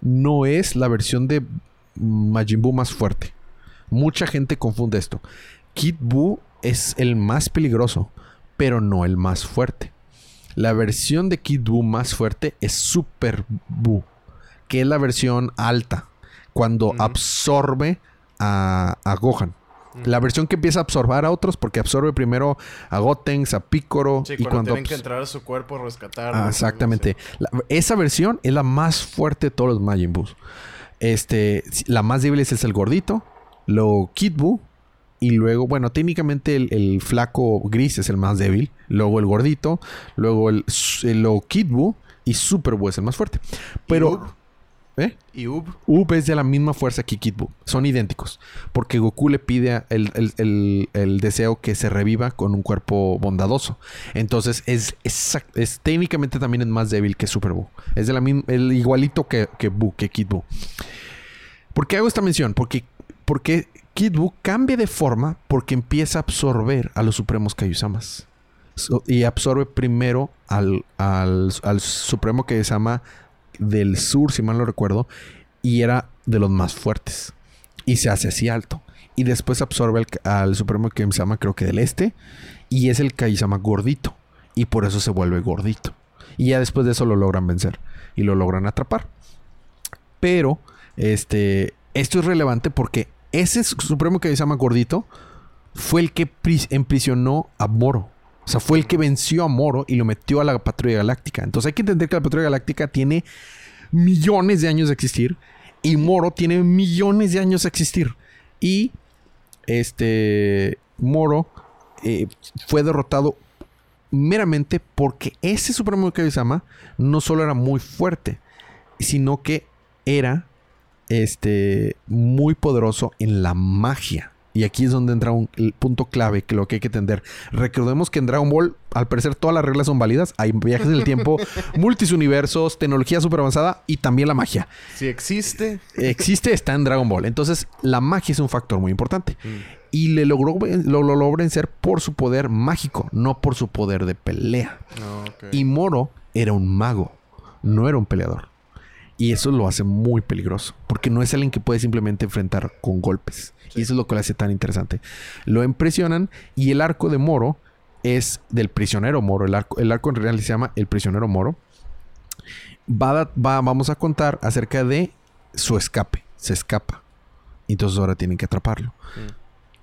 no es la versión de Majin Buu más fuerte. Mucha gente confunde esto. Kid Buu es el más peligroso, pero no el más fuerte. La versión de Kid Buu más fuerte es Super Buu, que es la versión alta, cuando absorbe a, a Gohan. La versión que empieza a absorber a otros, porque absorbe primero a Gotenks, a Piccolo, Sí, y cuando, cuando tienen que entrar a su cuerpo a rescatar. Ah, exactamente. La- esa versión es la más fuerte de todos los Majin Boos. Este, la más débil es el gordito, luego Kid Buu, y luego, bueno, técnicamente el, el flaco gris es el más débil, luego el gordito, luego el, el- luego Kid Buu y Super Buu es el más fuerte. Pero ¿Eh? ¿Y Ub? Ub es de la misma fuerza que Kid Buu. Son idénticos. Porque Goku le pide el, el- el- el deseo que se reviva con un cuerpo bondadoso. Entonces es, exact- es técnicamente también es más débil que Super Buu. Es de la misma, el igualito que, que Buu, que Kid Buu. ¿Por qué hago esta mención? Porque, porque Kid Buu cambia de forma porque empieza a absorber a los supremos Kaiusamas. Y absorbe primero al, al, al supremo Kaiusama del sur, si mal no recuerdo, y era de los más fuertes. Y se hace así alto. Y después absorbe al, al supremo Kaiusama, creo que del este, y es el Kaiusama gordito. Y por eso se vuelve gordito. Y ya después de eso lo logran vencer. Y lo logran atrapar. Pero, este, esto es relevante porque ese supremo Kaiusama gordito fue el que pri- emprisionó a Moro. O sea, fue el que venció a Moro y lo metió a la patrulla galáctica. Entonces hay que entender que la patrulla galáctica tiene millones de años de existir y Moro tiene millones de años de existir. Y este Moro eh, fue derrotado meramente porque ese Supremo Kaiosama no solo era muy fuerte, sino que era este muy poderoso en la magia. Y aquí es donde entra un, el punto clave que lo que hay que entender. Recordemos que en Dragon Ball, al parecer, todas las reglas son válidas. Hay viajes en el tiempo, multisuniversos, tecnología super avanzada y también la magia. Si existe. Existe, está en Dragon Ball. Entonces, la magia es un factor muy importante. Y le logró, lo, lo logró vencer por su poder mágico, no por su poder de pelea. Ok. Y Moro era un mago, no era un peleador. Y eso lo hace muy peligroso, porque no es alguien que puede simplemente enfrentar con golpes. Y eso es lo que lo hace tan interesante. Lo impresionan y el arco de Moro es del prisionero Moro. El arco, el arco en realidad se llama el prisionero Moro. Va, a va- vamos a contar acerca de su escape. Se escapa. Entonces ahora tienen que atraparlo.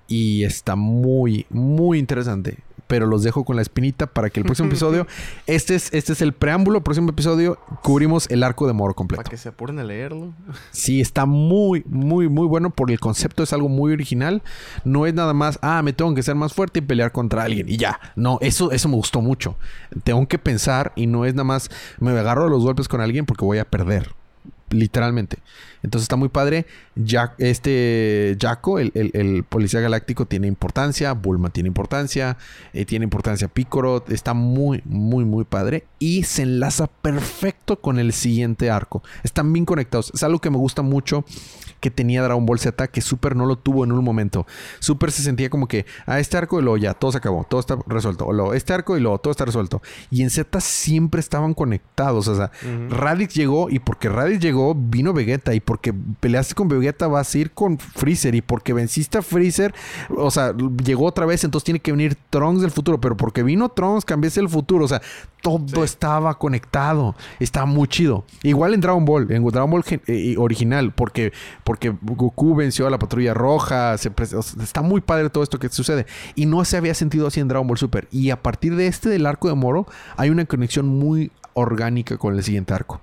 Y está muy, muy interesante. Pero los dejo con la espinita para que el próximo episodio. Este es, este es el preámbulo. El próximo episodio cubrimos el arco de Moro completo. Para que se apuren a leerlo. Sí, está muy, muy, muy bueno por el concepto. Es algo muy original. No es nada más, ah, me tengo que ser más fuerte y pelear contra alguien y ya. No, eso, eso me gustó mucho. Tengo que pensar y no es nada más, me agarro a los golpes con alguien porque voy a perder. Literalmente. Entonces está muy padre. Este Jaco, el, el- el policía galáctico, tiene importancia. Bulma tiene importancia. eh, tiene importancia Piccolo. Está muy, muy, muy padre. Y se enlaza perfecto con el siguiente arco. Están bien conectados. Es algo que me gusta mucho que tenía Dragon Ball Z que Super no lo tuvo en un momento. Super se sentía como que a este arco y luego ya todo se acabó, todo está resuelto. O luego este arco y luego todo está resuelto. Y en Z siempre estaban conectados. O sea, Raditz llegó y porque Raditz llegó vino Vegeta y porque peleaste con Vegeta vas a ir con Freezer y porque venciste a Freezer, o sea, llegó otra vez, entonces tiene que venir Trunks del futuro, pero porque vino Trunks cambiaste el futuro, o sea, todo estaba conectado, estaba muy chido. Igual en Dragon Ball, en Dragon Ball eh, original, porque porque Goku venció a la Patrulla Roja, se pre- o sea, está muy padre todo esto que sucede y no se había sentido así en Dragon Ball Super y a partir de este del arco de Moro hay una conexión muy orgánica con el siguiente arco.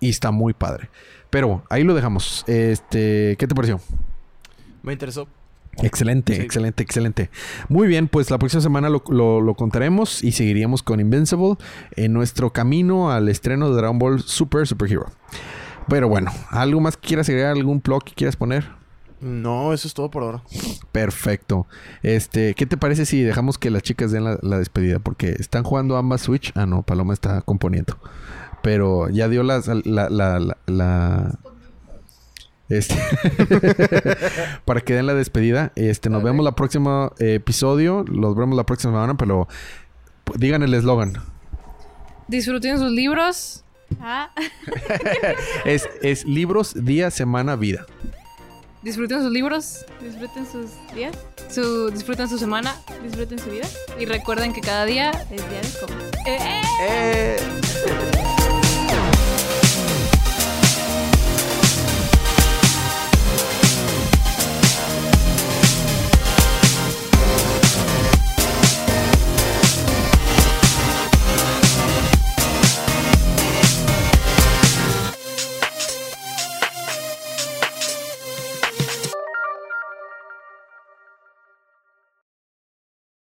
Y está muy padre. Pero ahí lo dejamos. Este, ¿qué te pareció? Me interesó. Excelente, Sí. excelente, excelente. Muy bien, pues la próxima semana lo, lo- lo contaremos y seguiríamos con Invincible en nuestro camino al estreno de Dragon Ball Super Super Hero. Pero bueno, ¿algo más que quieras agregar? ¿Algún blog que quieras poner? No, eso es todo por ahora. Perfecto. Este, ¿qué te parece si dejamos que las chicas den la, la despedida? Porque están jugando ambas Switch. Ah, no, Paloma está componiendo. Pero ya dio las- la, la, la, la- Este. para que den la despedida. Este, nos vemos la próxima eh, episodio. Los vemos la próxima semana, pero digan el eslogan. Disfruten sus libros. Ah. Es, es libros, día, semana, vida. Disfruten sus libros. Disfruten sus días. Su, disfruten su semana. Disfruten su vida. Y recuerden que cada día es día de comer. ¡Eh! ¡Eh!